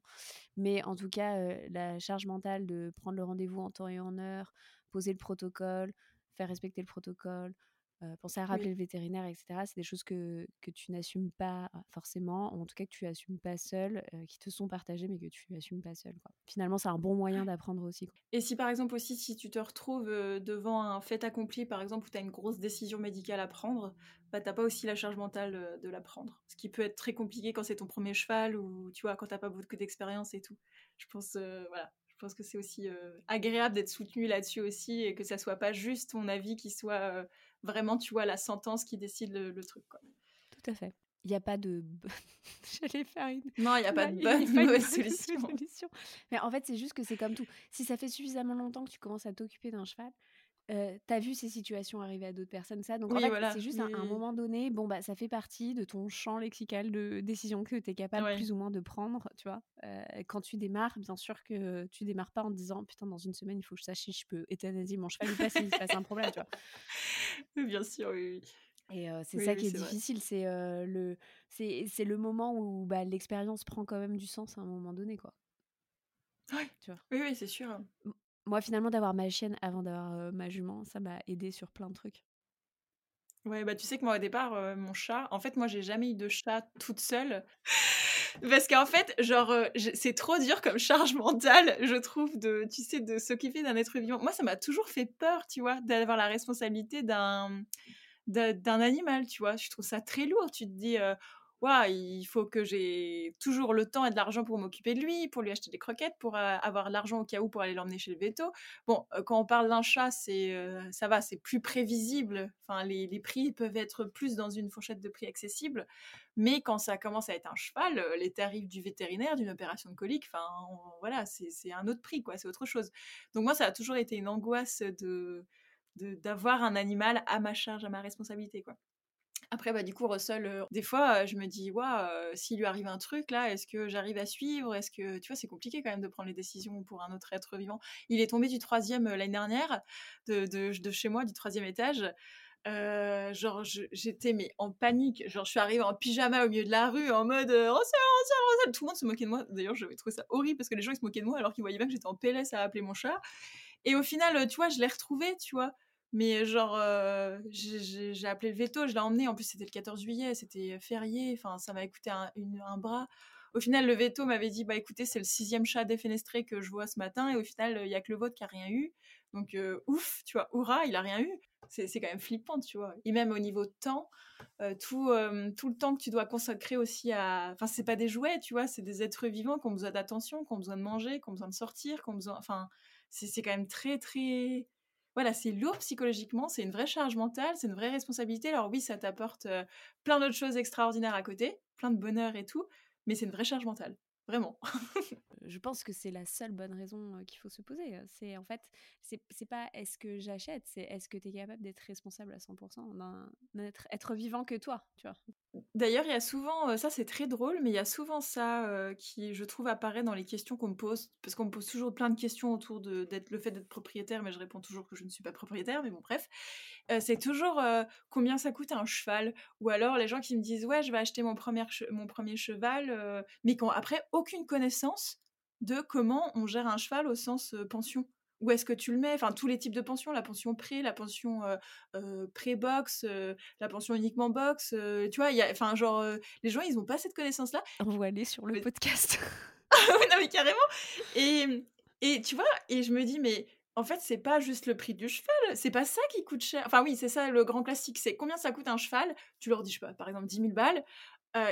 Mais en tout cas, euh, la charge mentale de prendre le rendez-vous en temps et en heure, poser le protocole, faire respecter le protocole, euh, penser à rappeler le vétérinaire, etc. C'est des choses que, que tu n'assumes pas forcément, ou en tout cas que tu n'assumes pas seul, euh, qui te sont partagées, mais que tu n'assumes pas seul. Quoi. Finalement, c'est un bon moyen d'apprendre aussi. Et si par exemple aussi, si tu te retrouves devant un fait accompli, par exemple, où tu as une grosse décision médicale à prendre, bah, tu n'as pas aussi la charge mentale de la prendre. Ce qui peut être très compliqué quand c'est ton premier cheval, ou tu vois, quand tu n'as pas beaucoup d'expérience et tout. Je pense, voilà, je pense que c'est aussi agréable d'être soutenu là-dessus aussi et que ça soit pas juste ton avis qui soit vraiment, tu vois, la sentence qui décide le, truc. Quoi. Tout à fait. Il n'y a pas de. (laughs) J'allais faire une. Non, il n'y a pas de (laughs) bonne mauvaise solution. solution. Mais en fait, c'est juste que c'est comme tout. Si ça fait suffisamment longtemps que tu commences à t'occuper d'un cheval, euh, t'as vu ces situations arriver à d'autres personnes, ça? Donc en fait, c'est juste à un moment donné, bon, bah, ça fait partie de ton champ lexical de décision que tu es capable plus ou moins de prendre, tu vois? Euh, quand tu démarres, bien sûr que tu démarres pas en te disant, putain, dans une semaine, il faut que je sache si je peux euthanasier mon cheval ou pas s'il se passe un problème, tu vois? (laughs) Bien sûr, oui. Et euh, c'est ça qui est, difficile, c'est le, c'est, le moment où bah, l'expérience prend quand même du sens à un moment donné, quoi. Ouais. Tu vois? Oui, oui, c'est sûr. Moi, finalement, d'avoir ma chienne avant d'avoir ma jument, ça m'a aidé sur plein de trucs. Ouais, bah tu sais que moi au départ, mon chat, en fait, moi j'ai jamais eu de chat toute seule. (laughs) Parce qu'en fait, genre, c'est trop dur comme charge mentale, je trouve, de, tu sais, de s'occuper d'un être vivant. Moi, ça m'a toujours fait peur, tu vois, d'avoir la responsabilité d'un, d'un animal, tu vois. Je trouve ça très lourd. Tu te dis, il faut que j'ai toujours le temps et de l'argent pour m'occuper de lui, pour lui acheter des croquettes, pour avoir l'argent au cas où pour aller l'emmener chez le veto. Bon, quand on parle d'un chat, c'est ça va, c'est plus prévisible. Enfin, les, les, prix peuvent être plus dans une fourchette de prix accessible. Mais quand ça commence à être un cheval, les tarifs du vétérinaire, d'une opération de colique, enfin, voilà, c'est un autre prix, quoi. C'est autre chose. Donc moi, ça a toujours été une angoisse de d'avoir un animal à ma charge, à ma responsabilité, quoi. Après, bah, du coup, Russell, euh, des fois, euh, je me dis, waouh, s'il lui arrive un truc, là, est-ce que j'arrive à suivre? Est-ce que, tu vois, c'est compliqué quand même de prendre les décisions pour un autre être vivant. Il est tombé du troisième euh, l'année dernière, de, de, chez moi, du troisième étage. genre, j'étais mais en panique. Genre, je suis arrivée en pyjama au milieu de la rue, en mode Russell, Russell, Russell. Tout le monde se moquait de moi. D'ailleurs, j'avais trouvé ça horrible parce que les gens ils se moquaient de moi alors qu'ils voyaient bien que j'étais en PLS à appeler mon chat. Et au final, tu vois, je l'ai retrouvé, tu vois. Mais genre, j'ai appelé le veto, je l'ai emmené. En plus, c'était le 14 juillet, c'était férié. Enfin, ça m'a coûté un, un, bras. Au final, le veto m'avait dit Bah écoutez, c'est le sixième chat défenestré que je vois ce matin. Et au final, il n'y a que le vôtre qui a rien eu. Donc, ouf, tu vois, hurrah, il a rien eu. C'est quand même flippant, tu vois. Et même au niveau de temps, tout, tout le temps que tu dois consacrer aussi à. Enfin, c'est pas des jouets, tu vois, c'est des êtres vivants qui ont besoin d'attention, qui ont besoin de manger, qui ont besoin de sortir, qui ont besoin. Enfin, c'est quand même très, très voilà, c'est lourd psychologiquement, c'est une vraie charge mentale, c'est une vraie responsabilité. Alors oui, ça t'apporte plein d'autres choses extraordinaires à côté, plein de bonheur et tout, mais c'est une vraie charge mentale. Vraiment. je pense que c'est la seule bonne raison qu'il faut se poser. C'est en fait, c'est pas est-ce que j'achète, c'est est-ce que tu es capable d'être responsable à 100% d'un être, être vivant que toi, tu vois? D'ailleurs, il y a souvent, ça c'est très drôle, mais il y a souvent ça qui, je trouve, apparaît dans les questions qu'on me pose, parce qu'on me pose toujours plein de questions autour de d'être le fait d'être propriétaire, mais je réponds toujours que je ne suis pas propriétaire, mais bon, bref. C'est toujours combien ça coûte un cheval, ou alors les gens qui me disent ouais, je vais acheter mon premier, mon premier cheval, mais qui n'ont après aucune connaissance de comment on gère un cheval au sens pension où est-ce que tu le mets? Enfin, tous les types de pensions, la pension pré, la pension pré-box, la pension uniquement box. tu vois, enfin, genre, les gens, ils n'ont pas cette connaissance-là. On va aller sur le podcast. (laughs) oui, non, mais carrément. Et, et tu vois, et je me dis, mais en fait, c'est pas juste le prix du cheval, c'est pas ça qui coûte cher. Enfin, oui, c'est ça le grand classique, c'est combien ça coûte un cheval? Tu leur dis, pas, par exemple, 10 000 balles.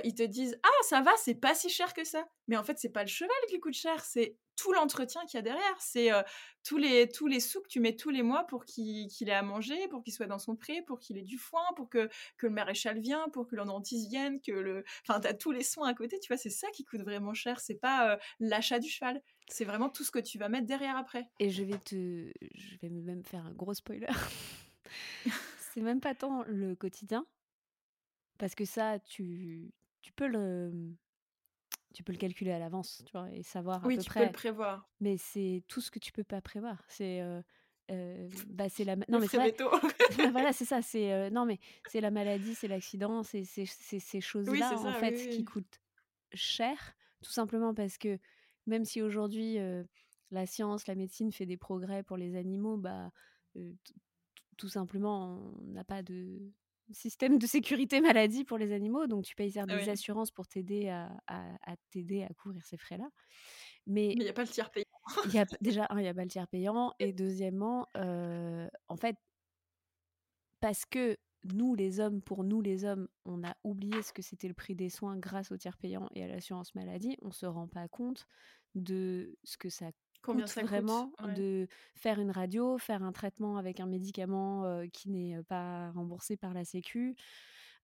ils te disent ah ça va c'est pas si cher que ça mais en fait c'est pas le cheval qui coûte cher c'est tout l'entretien qu'il y a derrière c'est tous les tous les sous que tu mets tous les mois pour qu'il ait à manger pour qu'il soit dans son pré pour qu'il ait du foin pour que, que le maréchal vienne pour que l'endentiste vienne que le enfin t'as tous les soins à côté tu vois c'est ça qui coûte vraiment cher c'est pas l'achat du cheval c'est vraiment tout ce que tu vas mettre derrière après et je vais te je vais même faire un gros spoiler (laughs) c'est même pas tant le quotidien parce que ça, tu, tu peux le tu peux le calculer à l'avance, tu vois, et savoir à oui, peu tu près. peux le prévoir. Mais c'est tout ce que tu peux pas prévoir. C'est bah c'est la (laughs) non mais (laughs) voilà c'est ça c'est non mais c'est la maladie c'est l'accident c'est ces choses là en fait qui coûtent cher tout simplement parce que même si aujourd'hui la science la médecine fait des progrès pour les animaux bah tout simplement on n'a pas de système de sécurité maladie pour les animaux, donc tu payes des assurances pour t'aider à, à, t'aider à couvrir ces frais-là. Mais il n'y a pas le tiers payant. y a, (laughs) déjà, il n'y a pas le tiers payant, et deuxièmement, en fait, parce que nous, les hommes, pour nous, les hommes, on a oublié ce que c'était le prix des soins grâce au tiers payant et à l'assurance maladie, on ne se rend pas compte de ce que ça Combien ça vraiment de faire une radio, faire un traitement avec un médicament qui n'est pas remboursé par la Sécu,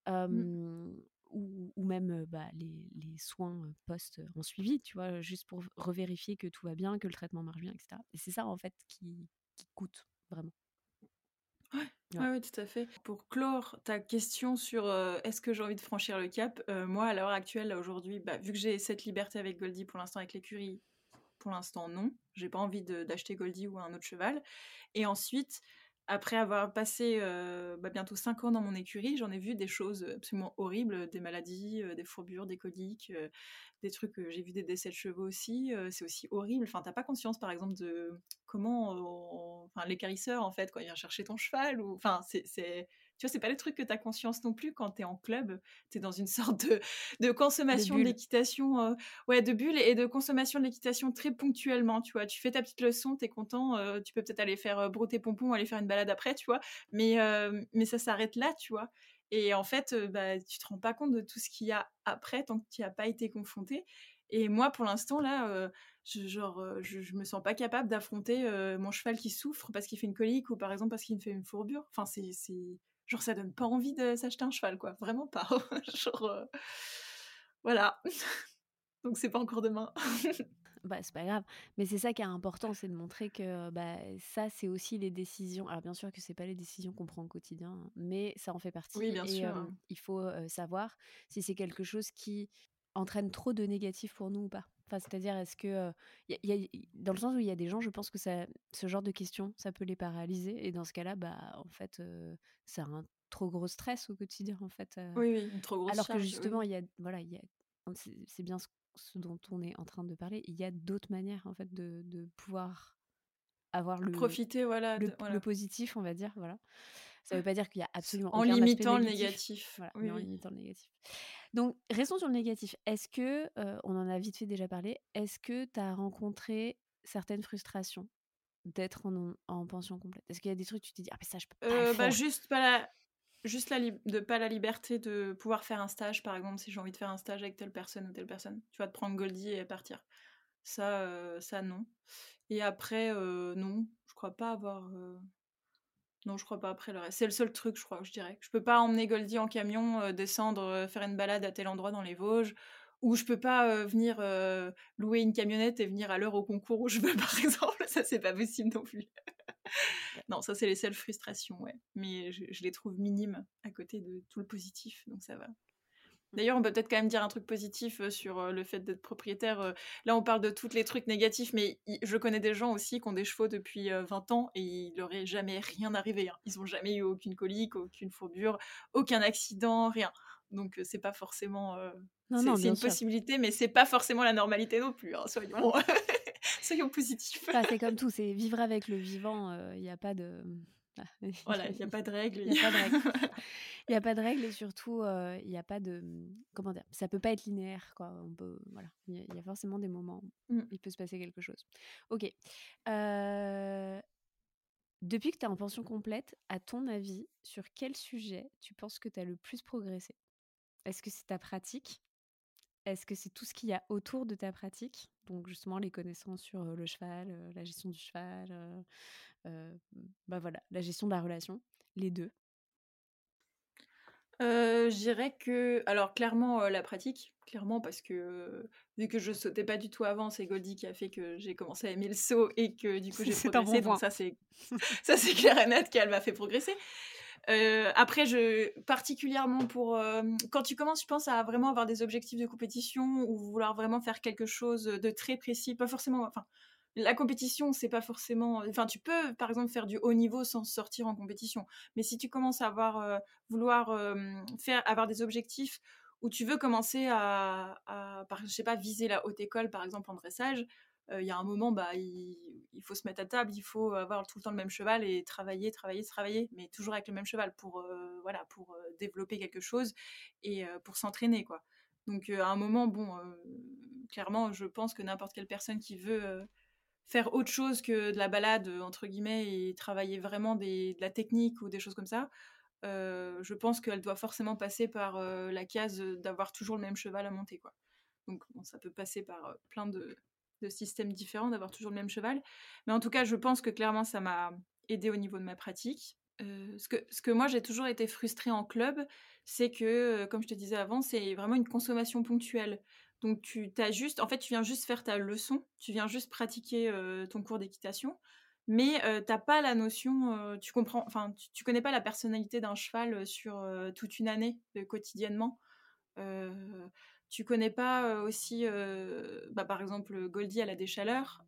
mmh. ou, même bah, les, les, soins post en suivi, tu vois, juste pour revérifier que tout va bien, que le traitement marche bien, etc. Et c'est ça en fait qui, qui coûte vraiment. Ouais. Ouais. tout à fait. Pour clore ta question sur est-ce que j'ai envie de franchir le cap, moi à l'heure actuelle, aujourd'hui, bah, vu que j'ai cette liberté avec Goldie pour l'instant avec l'écurie, pour l'instant, non. J'ai pas envie d'acheter Goldie ou un autre cheval. Et ensuite, après avoir passé bah, bientôt 5 ans dans mon écurie, j'en ai vu des choses absolument horribles, des maladies, des fourbures, des coliques, des trucs. j'ai vu des décès de chevaux aussi. c'est aussi horrible. Enfin, t'as pas conscience, par exemple, de comment, enfin, l'écarisseur en fait, quand il vient chercher ton cheval ou, enfin, c'est tu vois, c'est pas le truc que tu as conscience non plus quand tu es en club. Tu es dans une (laughs) sorte de, consommation de l'équitation, euh, ouais, de bulles et de consommation de l'équitation très ponctuellement, tu vois. Tu fais ta petite leçon, tu es content, euh, tu peux peut-être aller faire euh, brouter pompon, aller faire une balade après, tu vois. Mais, mais ça s'arrête là, tu vois. Et en fait, bah, tu te rends pas compte de tout ce qu'il y a après tant que tu n'y as pas été confronté. Et moi, pour l'instant, là, je, genre, je, je, me sens pas capable d'affronter mon cheval qui souffre parce qu'il fait une colique ou par exemple parce qu'il me fait une fourbure. Enfin, c'est genre ça donne pas envie de s'acheter un cheval quoi. Vraiment pas. (laughs) Genre euh, voilà. (laughs) Donc c'est pas encore demain. (laughs) Bah c'est pas grave. Mais c'est ça qui est important c'est de montrer que bah ça c'est aussi les décisions. Alors bien sûr que c'est pas les décisions qu'on prend au quotidien hein, mais ça en fait partie oui bien sûr il faut savoir si c'est quelque chose qui entraîne trop de négatifs pour nous ou pas Enfin, c'est-à-dire, est-ce que. y a, dans le sens où il y a des gens, je pense que ça, ce genre de questions, ça peut les paralyser. Et dans ce cas-là, bah, en fait, c'est un trop gros stress au quotidien, en fait. oui, oui, une trop grosse Alors que justement, il y a. Voilà, y a, c'est bien ce, dont on est en train de parler. Il y a d'autres manières, en fait, de, de pouvoir avoir le. Profiter, voilà le, le, positif, on va dire. Voilà. Ça ne veut pas dire qu'il y a absolument. En limitant le négatif. Voilà, oui, en limitant le négatif. Donc, restons sur le négatif. Est-ce que, on en a vite fait déjà parlé, est-ce que tu as rencontré certaines frustrations d'être en, en, pension complète? Est-ce qu'il y a des trucs tu te dis, ah, mais ça, je peux pas. Euh, bah, juste pas la. Juste la de pas la liberté de pouvoir faire un stage, par exemple, si j'ai envie de faire un stage avec telle personne ou telle personne. Tu vas te prendre Goldie et partir. Ça, ça non. Et après, non, je crois pas avoir Non, je crois pas après le reste. C'est le seul truc, je crois, je dirais. Je peux pas emmener Goldie en camion, descendre, faire une balade à tel endroit dans les Vosges, ou je peux pas, venir, louer une camionnette et venir à l'heure au concours où je veux, (laughs) par exemple. Ça, c'est pas possible non plus. non, ça, c'est les seules frustrations, ouais. Mais je, je les trouve minimes à côté de tout le positif, donc ça va. D'ailleurs, on peut peut-être quand même dire un truc positif sur le fait d'être propriétaire. Là, on parle de tous les trucs négatifs, mais je connais des gens aussi qui ont des chevaux depuis 20 ans et il leur est jamais rien arrivé. Hein. Ils n'ont jamais eu aucune colique, aucune fourbure, aucun accident, rien. Donc, c'est pas forcément. c'est une possibilité, mais c'est pas forcément la normalité non plus. Hein, soyons, (laughs) soyons positifs. c'est comme tout, c'est vivre avec le vivant. Il n'y a pas de. (laughs) Voilà, il n'y a pas de règles. Il n'y a pas de règles. (laughs) Il a pas de règles et surtout, il n'y a pas de. Mmh, comment dire Ça peut pas être linéaire, quoi. On peut, voilà. Il y, a forcément des moments où mmh. il peut se passer quelque chose. Ok. depuis que tu es en pension complète, à ton avis, sur quel sujet tu penses que tu as le plus progressé? Est-ce que c'est ta pratique? Est-ce que c'est tout ce qu'il y a autour de ta pratique? Donc, justement, les connaissances sur le cheval, la gestion du cheval, bah voilà, la gestion de la relation, les deux. je dirais que alors clairement, la pratique, clairement parce que, vu que je sautais pas du tout avant, c'est Goldie qui a fait que j'ai commencé à aimer le saut et que du (laughs) coup j'ai progressé donc ça c'est (laughs) ça c'est clair et net qu'elle m'a fait progresser. après je particulièrement pour, quand tu commences, je pense, à vraiment avoir des objectifs de compétition ou vouloir vraiment faire quelque chose, de très précis, pas forcément enfin la compétition, c'est pas forcément. Enfin, tu peux, par exemple, faire du haut niveau sans sortir en compétition. Mais si tu commences à avoir, euh, vouloir faire, avoir des objectifs où tu veux commencer à, je sais pas, viser la haute école, par exemple, en dressage, il y a un moment, bah, il, faut se mettre à table, il faut avoir tout le temps le même cheval et travailler, travailler, travailler, mais toujours avec le même cheval pour, voilà, pour développer quelque chose et pour s'entraîner, quoi. Donc, à un moment, bon, clairement, je pense que n'importe quelle personne qui veut faire autre chose que de la balade, entre guillemets, et travailler vraiment de la technique ou des choses comme ça, je pense qu'elle doit forcément passer par la case d'avoir toujours le même cheval à monter. Quoi. Donc ça peut passer par plein de, de systèmes différents, d'avoir toujours le même cheval. Mais en tout cas, je pense que clairement, ça m'a aidé au niveau de ma pratique. ce, que, ce que moi, j'ai toujours été frustrée en club, c'est que, comme je te disais avant, c'est vraiment une consommation ponctuelle. Donc tu as juste, en fait, tu viens juste faire ta leçon, tu viens juste pratiquer ton cours d'équitation, mais tu t'as pas la notion, tu comprends, enfin, tu, connais pas la personnalité d'un cheval sur toute une année quotidiennement. tu connais pas aussi, bah, par exemple, Goldie, elle a des chaleurs.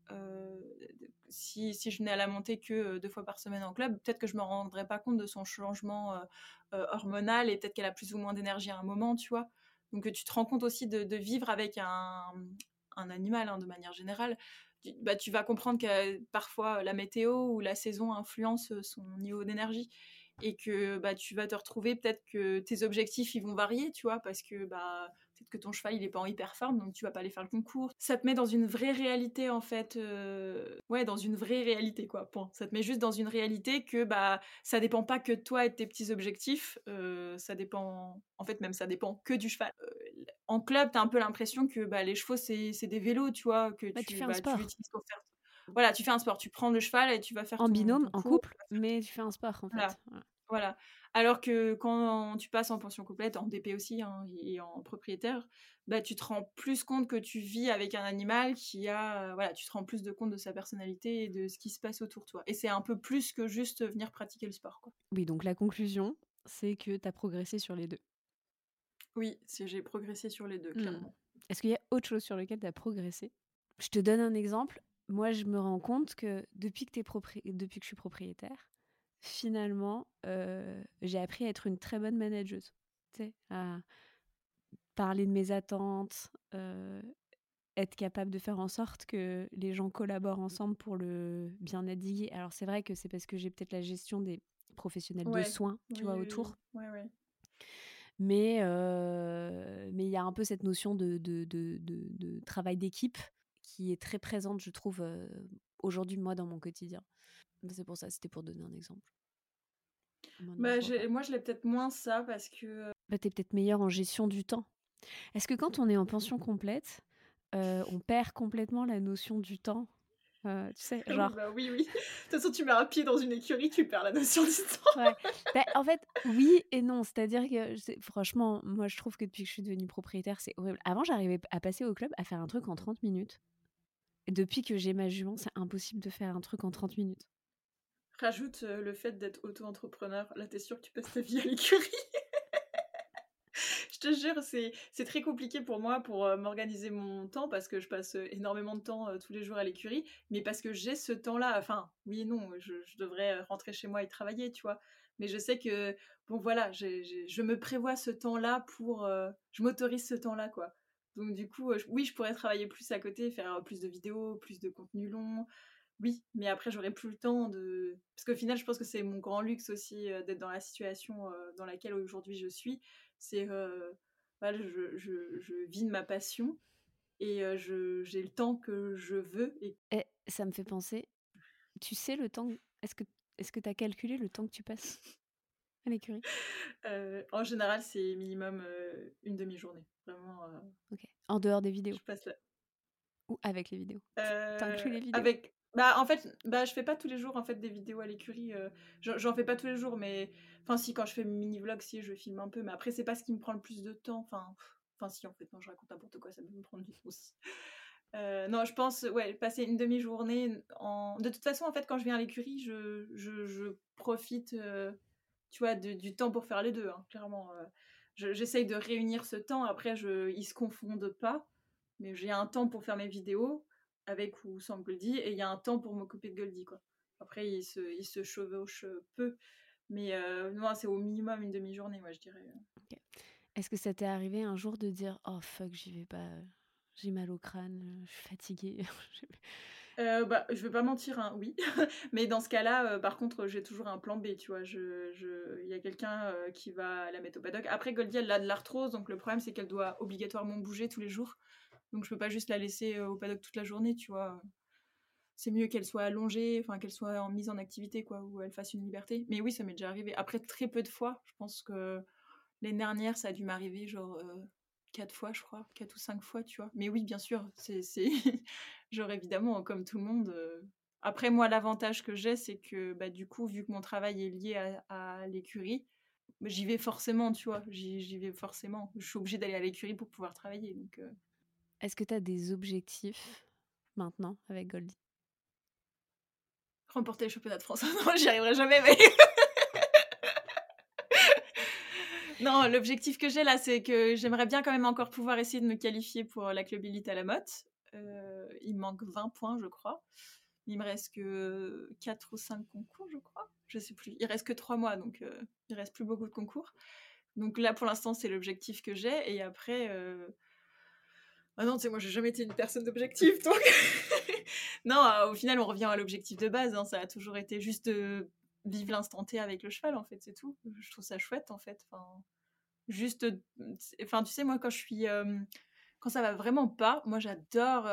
Si, si, je venais à la monter que deux fois par semaine en club, peut-être que je me rendrais pas compte de son changement hormonal et peut-être qu'elle a plus ou moins d'énergie à un moment, tu vois. Donc tu te rends compte aussi de, vivre avec un, animal hein, de manière générale. Tu, bah, tu vas comprendre que parfois la météo ou la saison influence son niveau d'énergie et que bah, tu vas te retrouver peut-être que tes objectifs ils vont varier, tu vois, parce que bah, peut-être que ton cheval il est pas en hyper forme, donc tu vas pas aller faire le concours. Ça te met dans une vraie réalité en fait, euh, ouais, dans une vraie réalité quoi. Point. Ça te met juste dans une réalité que bah ça dépend pas que de toi et de tes petits objectifs, euh, ça dépend, en fait même ça dépend que du cheval. Euh, en club, t'as un peu l'impression que bah, les chevaux c'est des vélos, tu vois, que bah, tu, fais un sport. Voilà, tu fais un sport, tu prends le cheval et tu vas faire en binôme, en couple, mais tu fais un sport en fait. Voilà. Alors que quand tu passes en pension complète, en DP aussi hein, et en propriétaire, bah, tu te rends plus compte que tu vis avec un animal qui a. voilà, tu te rends plus de compte de sa personnalité et de ce qui se passe autour de toi. Et c'est un peu plus que juste venir pratiquer le sport. Quoi. Oui, donc la conclusion, c'est que tu as progressé sur les deux. Oui, j'ai progressé sur les deux, mmh. clairement. Est-ce qu'il y a autre chose sur lequel tu as progressé? Je te donne un exemple. Moi, je me rends compte que depuis que, es depuis que je suis propriétaire, finalement, j'ai appris à être une très bonne manageuse. À parler de mes attentes, être capable de faire en sorte que les gens collaborent ensemble pour le bien-être d'Iggy. Alors, c'est vrai que c'est parce que j'ai peut-être la gestion des professionnels de soins, tu vois, autour. mais mais il y a un peu cette notion de, de, de, de travail d'équipe qui est très présente, je trouve, aujourd'hui, moi, dans mon quotidien. C'est pour ça, c'était pour donner un exemple. Bah, moi, je l'ai peut-être moins ça parce que. Bah, tu es peut-être meilleur en gestion du temps. Est-ce que quand on est en pension complète, on perd complètement la notion du temps? Tu sais, Ah genre. Oui, bah oui, oui. De toute façon, tu mets un pied dans une écurie, tu perds la notion du temps. (laughs) Ouais. Bah, en fait, oui et non. C'est-à-dire que, franchement, moi, je trouve que depuis que je suis devenue propriétaire, c'est horrible. Avant, j'arrivais à passer au club à faire un truc en 30 minutes. Et depuis que j'ai ma jument, c'est impossible de faire un truc en 30 minutes. Rajoute euh, le fait d'être auto-entrepreneur. Là, t'es sûr que tu passes ta vie à l'écurie? (laughs) je te jure, c'est très compliqué pour moi pour euh, m'organiser mon temps parce que je passe euh, énormément de temps tous les jours à l'écurie, mais parce que j'ai ce temps-là. Enfin, oui et non, je, devrais rentrer chez moi et travailler, tu vois. Mais je sais que, bon, voilà, je me prévois ce temps-là pour. je m'autorise ce temps-là, quoi. Donc, du coup, oui, je pourrais travailler plus à côté, faire plus de vidéos, plus de contenu long. Oui, mais après, j'aurais plus le temps de. Parce qu'au final, je pense que c'est mon grand luxe aussi euh, d'être dans la situation euh, dans laquelle aujourd'hui je suis. C'est. euh, voilà, je, je, je vis de ma passion et j'ai le temps que je veux. Et Et ça me fait penser, tu sais le temps, est-ce que est-ce que tu as calculé le temps que tu passes (laughs) à l'écurie? En général, c'est minimum une demi-journée. Vraiment, Ok. En dehors des vidéos? je passe là. ou avec les vidéos? Euh, les vidéos? avec bah en fait bah je fais pas tous les jours en fait des vidéos à l'écurie j'en fais pas tous les jours mais enfin si quand je fais mini vlog si je filme un peu mais après c'est pas ce qui me prend le plus de temps enfin enfin si en fait non je raconte n'importe quoi ça peut me prendre du temps aussi non je pense ouais passer une demi-journée en de toute façon en fait quand je viens à l'écurie je, je, profite tu vois de- du temps pour faire les deux hein, clairement euh. Je- j'essaye de réunir ce temps après je ils se confondent pas mais j'ai un temps pour faire mes vidéos avec ou sans Goldie, et il y a un temps pour m'occuper de Goldie, quoi. Après, il se, il se chevauche peu, mais euh, non, c'est au minimum une demi-journée, moi, je dirais. Est-ce que ça t'est arrivé un jour de dire oh fuck j'y vais pas, euh, j'ai mal au crâne, euh, je suis fatiguée. (laughs) Euh, bah, je vais pas mentir, hein, oui. (laughs) mais dans ce cas-là, euh, par contre, j'ai toujours un plan B, tu vois. Je, je... Il y a quelqu'un euh, qui va la mettre au paddock. Après, Goldie, elle a de l'arthrose, donc le problème, c'est qu'elle doit obligatoirement bouger tous les jours. Donc, je peux pas juste la laisser euh, au paddock toute la journée, tu vois. C'est mieux qu'elle soit allongée, enfin, qu'elle soit en mise en activité, quoi, ou elle fasse une liberté. Mais oui, ça m'est déjà arrivé. Après, très peu de fois. Je pense que l'année dernière, ça a dû m'arriver, genre... euh, quatre fois, je crois, quatre ou cinq fois, tu vois. Mais oui, bien sûr, c'est, (laughs) genre évidemment, comme tout le monde. euh, Après, moi, l'avantage que j'ai, c'est que bah, du coup, vu que mon travail est lié à, l'écurie, j'y vais forcément, tu vois. J'y, vais forcément. Je suis obligée d'aller à l'écurie pour pouvoir travailler. Donc, Est-ce que tu as des objectifs maintenant avec Goldie? Remporter les championnats de France. (laughs) non, j'y arriverai jamais, mais. (laughs) non, l'objectif que j'ai là, c'est que j'aimerais bien quand même encore pouvoir essayer de me qualifier pour la club élite à la motte. Euh, il manque 20 points, je crois. Il me reste que 4 ou 5 concours, je crois. Je sais plus. Il reste que 3 mois, donc euh, il reste plus beaucoup de concours. Donc là, pour l'instant, c'est l'objectif que j'ai. Et après. euh, Ah non, tu sais, moi, j'ai jamais été une personne d'objectif, (laughs) donc. non, euh, au final, on revient à l'objectif de base. hein. Ça a toujours été juste de vivre l'instant T avec le cheval, en fait, c'est tout. Je trouve ça chouette, en fait. Enfin, juste. euh, Enfin, tu sais, moi, quand je suis. euh, Quand ça va vraiment pas, moi, j'adore.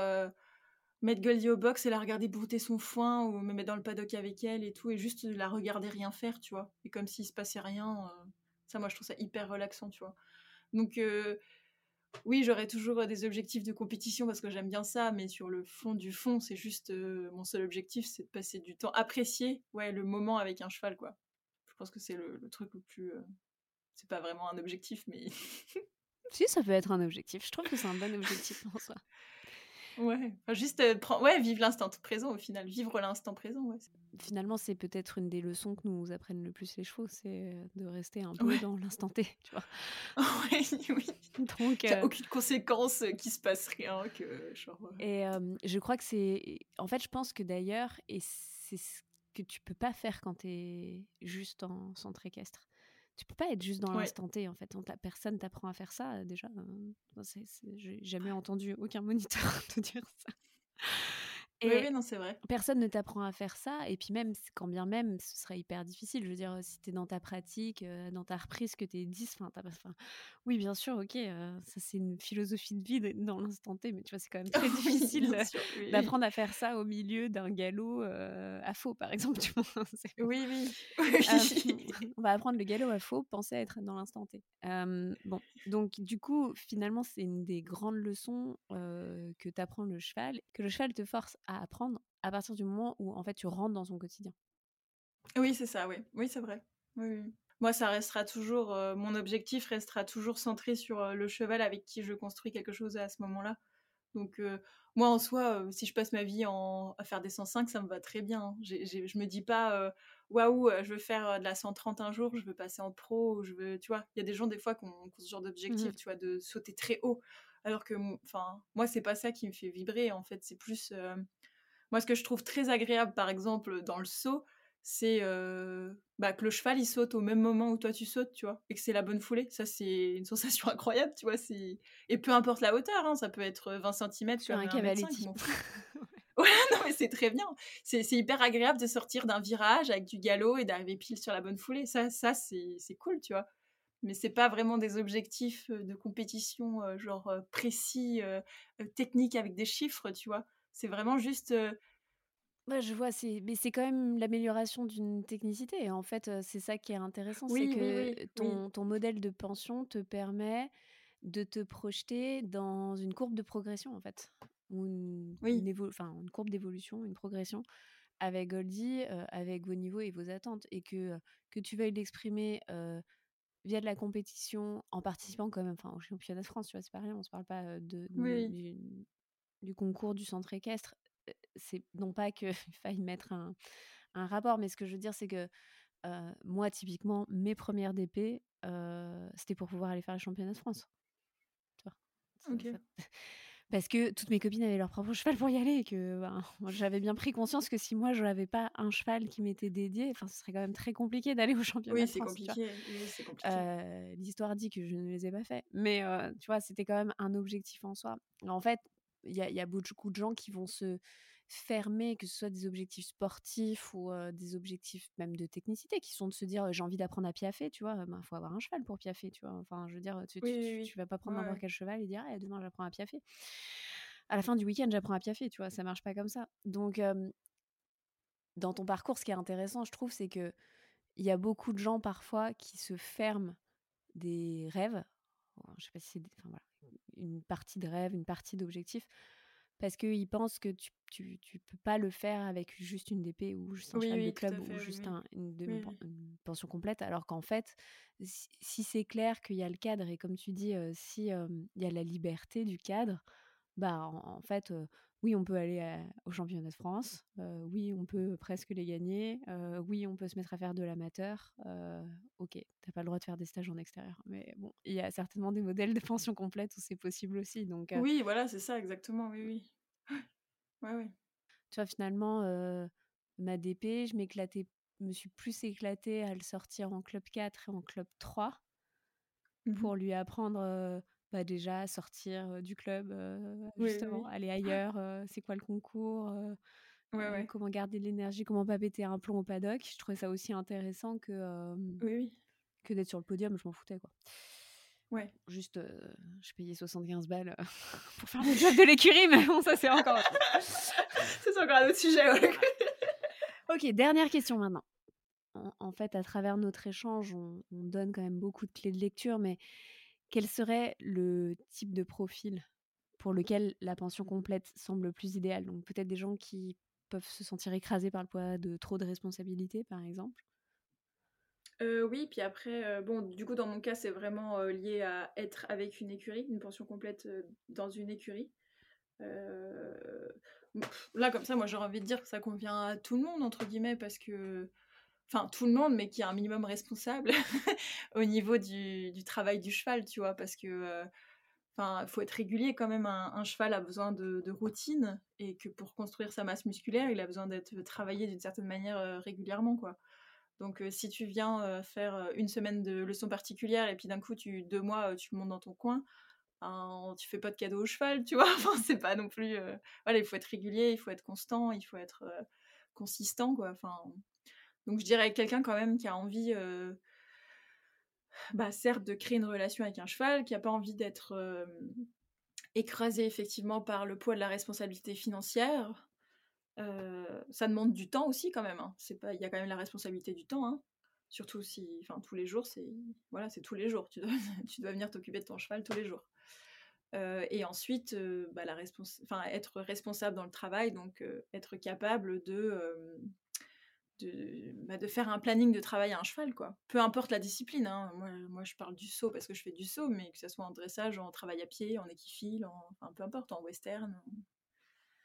Mettre Goldie au box et la regarder brouter son foin ou me mettre dans le paddock avec elle et tout et juste la regarder rien faire, tu vois. Et comme s'il se passait rien. Ça, moi, je trouve ça hyper relaxant, tu vois. Donc, oui, j'aurais toujours euh, des objectifs de compétition parce que j'aime bien ça, mais sur le fond du fond, c'est juste euh, mon seul objectif, c'est de passer du temps, apprécier ouais, le moment avec un cheval, quoi. Je pense que c'est le, le truc le plus. euh, C'est pas vraiment un objectif, mais. Si, ça peut être un objectif. Je trouve que c'est un bon objectif en soi. (laughs) ouais, Enfin, juste euh, prendre- ouais, vivre l'instant présent au final, vivre l'instant présent, ouais. Finalement, c'est peut-être une des leçons que nous apprennent le plus les chevaux, c'est euh, de rester un peu Ouais. dans l'instant T, tu vois. (laughs) ouais, oui. Donc, Il n'y a euh, aucune conséquence, qu'il se passe rien, que genre. Et euh, je crois que c'est. En fait, je pense que d'ailleurs, et c'est ce que tu peux pas faire quand tu es juste en centre équestre. Tu peux pas être juste dans Ouais. l'instant T, en fait. On t'a- personne t'apprend à faire ça, euh, déjà. euh, J'ai jamais entendu aucun moniteur (laughs) te dire ça. Oui, Et oui, non, c'est vrai. personne ne t'apprend à faire ça. Et puis même, quand bien même, ce serait hyper difficile. Je veux dire, si tu es dans ta pratique, euh, dans ta reprise, que tu es 10, enfin, t'as pas- enfin, oui, bien sûr, ok, euh, ça c'est une philosophie de vie dans l'instant T, mais tu vois, c'est quand même (laughs) très difficile oui, d'apprendre à faire ça au milieu d'un galop euh, à faux, par exemple. Tu vois, (laughs) c'est- Oui, oui. euh, (laughs) on va apprendre le galop à faux, penser à être dans l'instant T. Bon, donc du coup, finalement, c'est une des grandes leçons que t'apprend le cheval, que le cheval te force à apprendre à partir du moment où en fait tu rentres dans son quotidien. Oui, c'est ça, oui. Oui, c'est vrai. Oui, Moi, ça restera toujours, mon objectif restera toujours centré sur le cheval avec qui je construis quelque chose à ce moment-là. Donc, moi, en soi, si je passe ma vie à faire des 105, ça me va très bien. Hein. je me dis pas, waouh, je veux faire de la 130 un jour, je veux passer en pro, je veux, tu vois, il y a des gens, des fois, qui ont, ce genre d'objectif, mmh tu vois, de sauter très haut. Alors que, enfin, moi, c'est pas ça qui me fait vibrer, en fait. C'est plus. Moi, ce que je trouve très agréable, par exemple, dans le saut, c'est bah, que le cheval il saute au même moment où toi tu sautes, tu vois, et que c'est la bonne foulée. Ça, c'est une (laughs) sensation incroyable, tu vois. Et peu importe la hauteur, hein, ça peut être 20 cm sur un cavaletti. (laughs) (laughs) ouais, non, mais c'est très bien. C'est hyper agréable de sortir d'un virage avec du galop et d'arriver pile sur la bonne foulée. Ça, ça c'est cool, tu vois. Mais c'est pas vraiment des objectifs de compétition, genre précis, techniques avec des chiffres, tu vois. C'est vraiment juste Ouais, je vois, c'est mais c'est quand même l'amélioration d'une technicité et en fait, c'est ça qui est intéressant, c'est que ton ton modèle de pension te permet de te projeter dans une courbe de progression, en fait, ou une Oui. une enfin, une courbe d'évolution, une progression avec Goldie, avec vos niveaux et vos attentes et que, que tu veuilles l'exprimer, via de la compétition, en participant quand même, enfin, au championnat de France, tu vois? C'est pas rien, on se parle pas, de du concours du centre équestre c'est non pas qu'il (laughs) faille mettre un, rapport, mais ce que je veux dire, c'est que moi, typiquement, mes premières DP, c'était pour pouvoir aller faire les championnats de France. (laughs) Parce que toutes mes copines avaient leur propre cheval pour y aller et que ben, (laughs) j'avais bien pris conscience que si moi je n'avais pas un cheval qui m'était dédié, enfin ce serait quand même très compliqué d'aller au championnat. Compliqué. Oui, c'est compliqué. L'histoire dit que je ne les ai pas faits, mais tu vois, c'était quand même un objectif en soi. En fait, il y, y, a beaucoup de gens qui vont se fermés, que ce soit des objectifs sportifs ou des objectifs même de technicité, qui sont de se dire j'ai envie d'apprendre à piaffer, tu vois, il ben, faut avoir un cheval pour piaffer, tu vois. Enfin, je veux dire, tu, tu, vas pas prendre n'importe quel cheval et dire «Eh, demain j'apprends à piaffer. À la fin du week-end, j'apprends à piaffer, tu vois, ça marche pas comme ça. Donc, dans ton parcours, ce qui est intéressant, je trouve, c'est que il y a beaucoup de gens parfois qui se ferment des rêves. Je sais pas si c'est enfin, voilà, une partie de rêve, une partie d'objectif, parce qu'ils pensent que tu, tu, tu, peux pas le faire avec juste une DP ou juste un de club ou juste une, pension complète, alors qu'en fait, si, c'est clair qu'il y a le cadre et comme tu dis, si il y a la liberté du cadre, bah en, fait, oui, on peut aller au championnat de France, oui, on peut presque les gagner, oui, on peut se mettre à faire de l'amateur, ok, t'as pas le droit de faire des stages en extérieur, mais bon, il y a certainement des modèles de pension complète où c'est possible aussi, donc... Oui, voilà, c'est ça, exactement, oui, oui. (laughs) Ouais, ouais. Tu vois, finalement, ma DP, je m'éclatais, me suis plus éclatée à le sortir en club 4 et en club 3 mmh pour lui apprendre bah, déjà sortir du club, justement, aller (laughs) ailleurs, c'est quoi le concours, comment garder de l'énergie, comment pas péter un plomb au paddock. Je trouvais ça aussi intéressant que, que d'être sur le podium, je m'en foutais quoi. Ouais. Juste, je payais 75 balles (laughs) pour faire le job de l'écurie, mais bon, ça c'est encore. c'est encore un autre sujet. (laughs) ok, dernière question maintenant. En, fait, à travers notre échange, on, on, donne quand même beaucoup de clés de lecture, mais quel serait le type de profil pour lequel la pension complète semble plus idéale? Donc peut-être des gens qui peuvent se sentir écrasés par le poids de trop de responsabilités, par exemple? Oui, puis après, bon, du coup, dans mon cas, c'est vraiment lié à être avec une écurie, une pension complète dans une écurie. là, comme ça, moi, j'aurais envie de dire que ça convient à tout le monde, entre guillemets, parce que enfin tout le monde, mais qui est un minimum responsable (laughs) au niveau du, travail du cheval, tu vois, parce que euh, enfin il faut être régulier quand même. Un, cheval a besoin de, routine et que pour construire sa masse musculaire, il a besoin d'être travaillé d'une certaine manière euh, régulièrement, quoi. Donc euh, si tu viens faire une semaine de leçons particulières et puis d'un coup tu deux mois tu montes dans ton coin, ben, tu fais pas de cadeau au cheval, tu vois. (laughs) Enfin c'est pas non plus. Voilà, il faut être régulier, il faut être constant, il faut être consistant, quoi. Enfin donc je dirais quelqu'un quand même qui a envie, euh, bah, certes, de créer une relation avec un cheval, qui n'a pas envie d'être écrasé effectivement par le poids de la responsabilité financière. Ça demande du temps aussi quand même. Hein. Il y a quand même la responsabilité du temps. Hein. Surtout si, enfin tous les jours, c'est voilà, c'est tous les jours. Tu dois, (laughs) venir t'occuper de ton cheval tous les jours. et ensuite, bah, être responsable dans le travail, donc être capable de, de, bah, de, faire un planning de travail à un cheval, quoi. Peu importe la discipline. Hein. Moi, moi, je parle du saut parce que je fais du saut, mais que ce soit en dressage, en travail à pied, en équifile, en, enfin, peu importe, en western.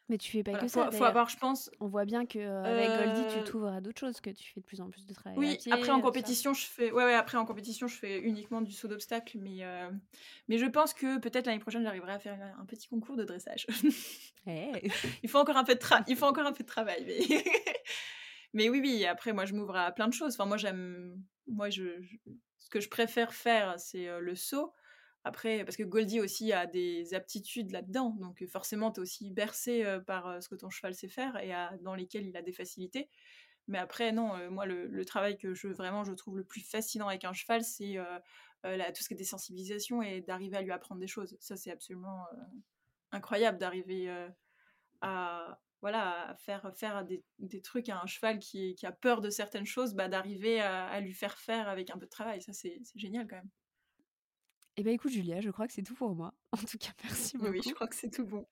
Mais tu fais pas que ça. Faut, faut avoir, je pense. On voit bien que avec Goldie, tu t'ouvres à d'autres choses, que tu fais de plus en plus de travail. Oui, après en compétition, je fais. Ouais, ouais, après en compétition, je fais uniquement du saut d'obstacle, mais mais je pense que peut-être l'année prochaine, j'arriverai à faire un petit concours de dressage. Eh. (laughs) Il faut encore un peu de tra... il faut encore un peu de travail, mais. (laughs) mais oui, oui. Après, moi, je m'ouvre à plein de choses. Enfin, moi, j'aime. Moi, ce que je préfère faire, c'est le saut. Après, parce que Goldie aussi a des aptitudes là-dedans, donc forcément, tu es aussi bercé par ce que ton cheval sait faire et dans lesquels il a des facilités. Mais après, non, moi, le, travail que je vraiment je trouve le plus fascinant avec un cheval, c'est tout ce qui est des sensibilisations et d'arriver à lui apprendre des choses. Ça, c'est absolument incroyable d'arriver à voilà faire faire des, trucs à un cheval qui, qui, a peur de certaines choses, bah, d'arriver à, à, lui faire faire avec un peu de travail. Ça, c'est génial quand même. Eh bien, écoute, Julia, je crois que c'est tout pour moi. (laughs) En tout cas, merci beaucoup. Oui, je crois que c'est tout bon.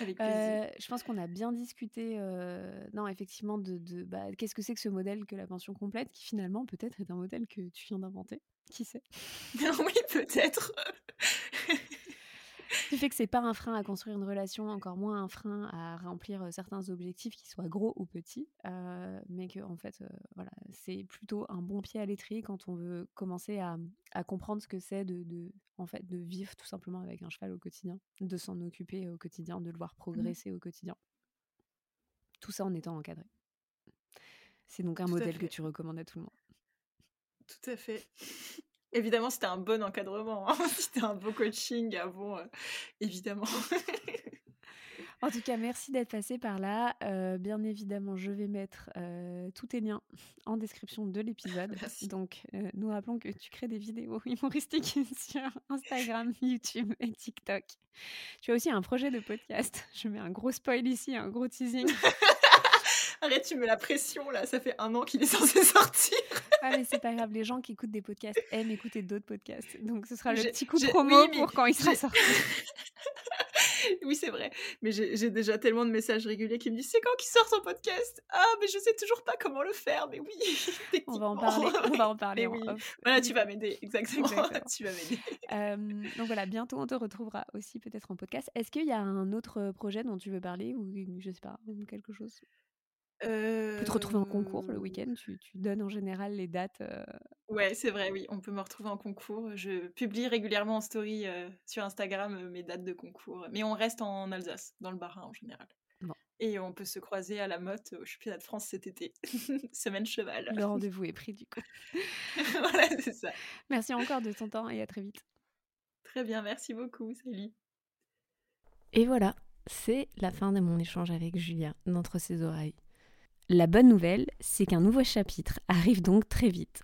Avec plaisir. Euh, je pense qu'on a bien discuté, euh, non, effectivement, de, de bah, qu'est-ce que c'est que ce modèle que la pension complète, qui finalement peut-être est un modèle que tu viens d'inventer. Qui sait? (laughs) Oui, peut-être. (laughs) du fait que c'est pas un frein à construire une relation, encore moins un frein à remplir certains objectifs, qui soient gros ou petits, mais que en fait, voilà, c'est plutôt un bon pied à l'étrier quand on veut commencer à, à comprendre ce que c'est de, de, en fait, de vivre tout simplement avec un cheval au quotidien, de s'en occuper au quotidien, de le voir mmh progresser au quotidien. Tout ça en étant encadré. C'est donc un modèle que tu recommandes à tout le monde. Tout à fait. Évidemment, c'était un bon encadrement, hein. (laughs) c'était un beau coaching avant, euh, évidemment. (laughs) En tout cas, merci d'être passé par là. Euh, bien évidemment, je vais mettre euh, tous tes liens en description de l'épisode. (laughs) Donc, nous rappelons que tu crées des vidéos humoristiques sur Instagram, YouTube et TikTok. Tu as aussi un projet de podcast. Je mets un gros spoil ici, un gros teasing. Arrête, tu mets la pression là, ça fait un an qu'il est censé (laughs) sortir. ah mais c'est pas grave, les gens qui écoutent des podcasts aiment écouter d'autres podcasts. Donc ce sera le petit coup de promo pour quand il sera sorti. (laughs) oui, c'est vrai. Mais j'ai déjà tellement de messages réguliers qui me disent c'est quand qu'il sort son podcast? Ah, mais je sais toujours pas comment le faire. Mais oui, (laughs) on va en parler. On va en parler. Voilà, tu vas m'aider. Exactement. tu vas m'aider. donc voilà, bientôt on te retrouvera aussi peut-être en podcast. Est-ce qu'il y a un autre projet dont tu veux parler ou je sais pas quelque chose? On peut te retrouver en concours le week-end. Tu, donnes en général les dates. Ouais, c'est vrai, oui. On peut me retrouver en concours. Je publie régulièrement en story sur Instagram mes dates de concours. Mais on reste en Alsace, dans le Bas-Rhin en général. Et on peut se croiser à la motte au championnat de France cet été. (laughs) Semaine cheval. Le (laughs) rendez-vous est pris du coup. voilà, c'est ça. Merci encore de ton temps et à très vite. Très bien, merci beaucoup. Salut. Et voilà, c'est la fin de mon échange avec Julia d'entre ses oreilles. La bonne nouvelle, c'est qu'un nouveau chapitre arrive donc très vite.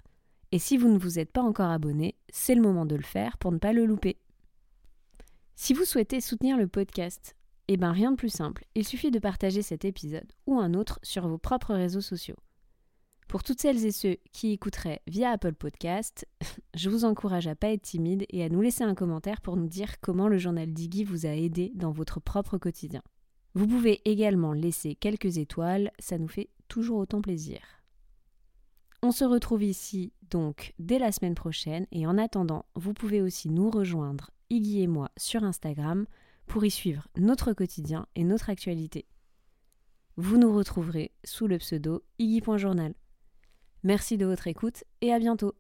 Et si vous ne vous êtes pas encore abonné, c'est le moment de le faire pour ne pas le louper. Si vous souhaitez soutenir le podcast, eh bien rien de plus simple, il suffit de partager cet épisode ou un autre sur vos propres réseaux sociaux. Pour toutes celles et ceux qui écouteraient via Apple Podcast, (laughs) je vous encourage à pas être timide et à nous laisser un commentaire pour nous dire comment le journal Diggy vous a aidé dans votre propre quotidien. Vous pouvez également laisser quelques étoiles, ça nous fait toujours autant plaisir. On se retrouve ici donc dès la semaine prochaine et en attendant, vous pouvez aussi nous rejoindre, Iggy et moi, sur Instagram pour y suivre notre quotidien et notre actualité. Vous nous retrouverez sous le pseudo Iggy.journal. Merci de votre écoute et à bientôt.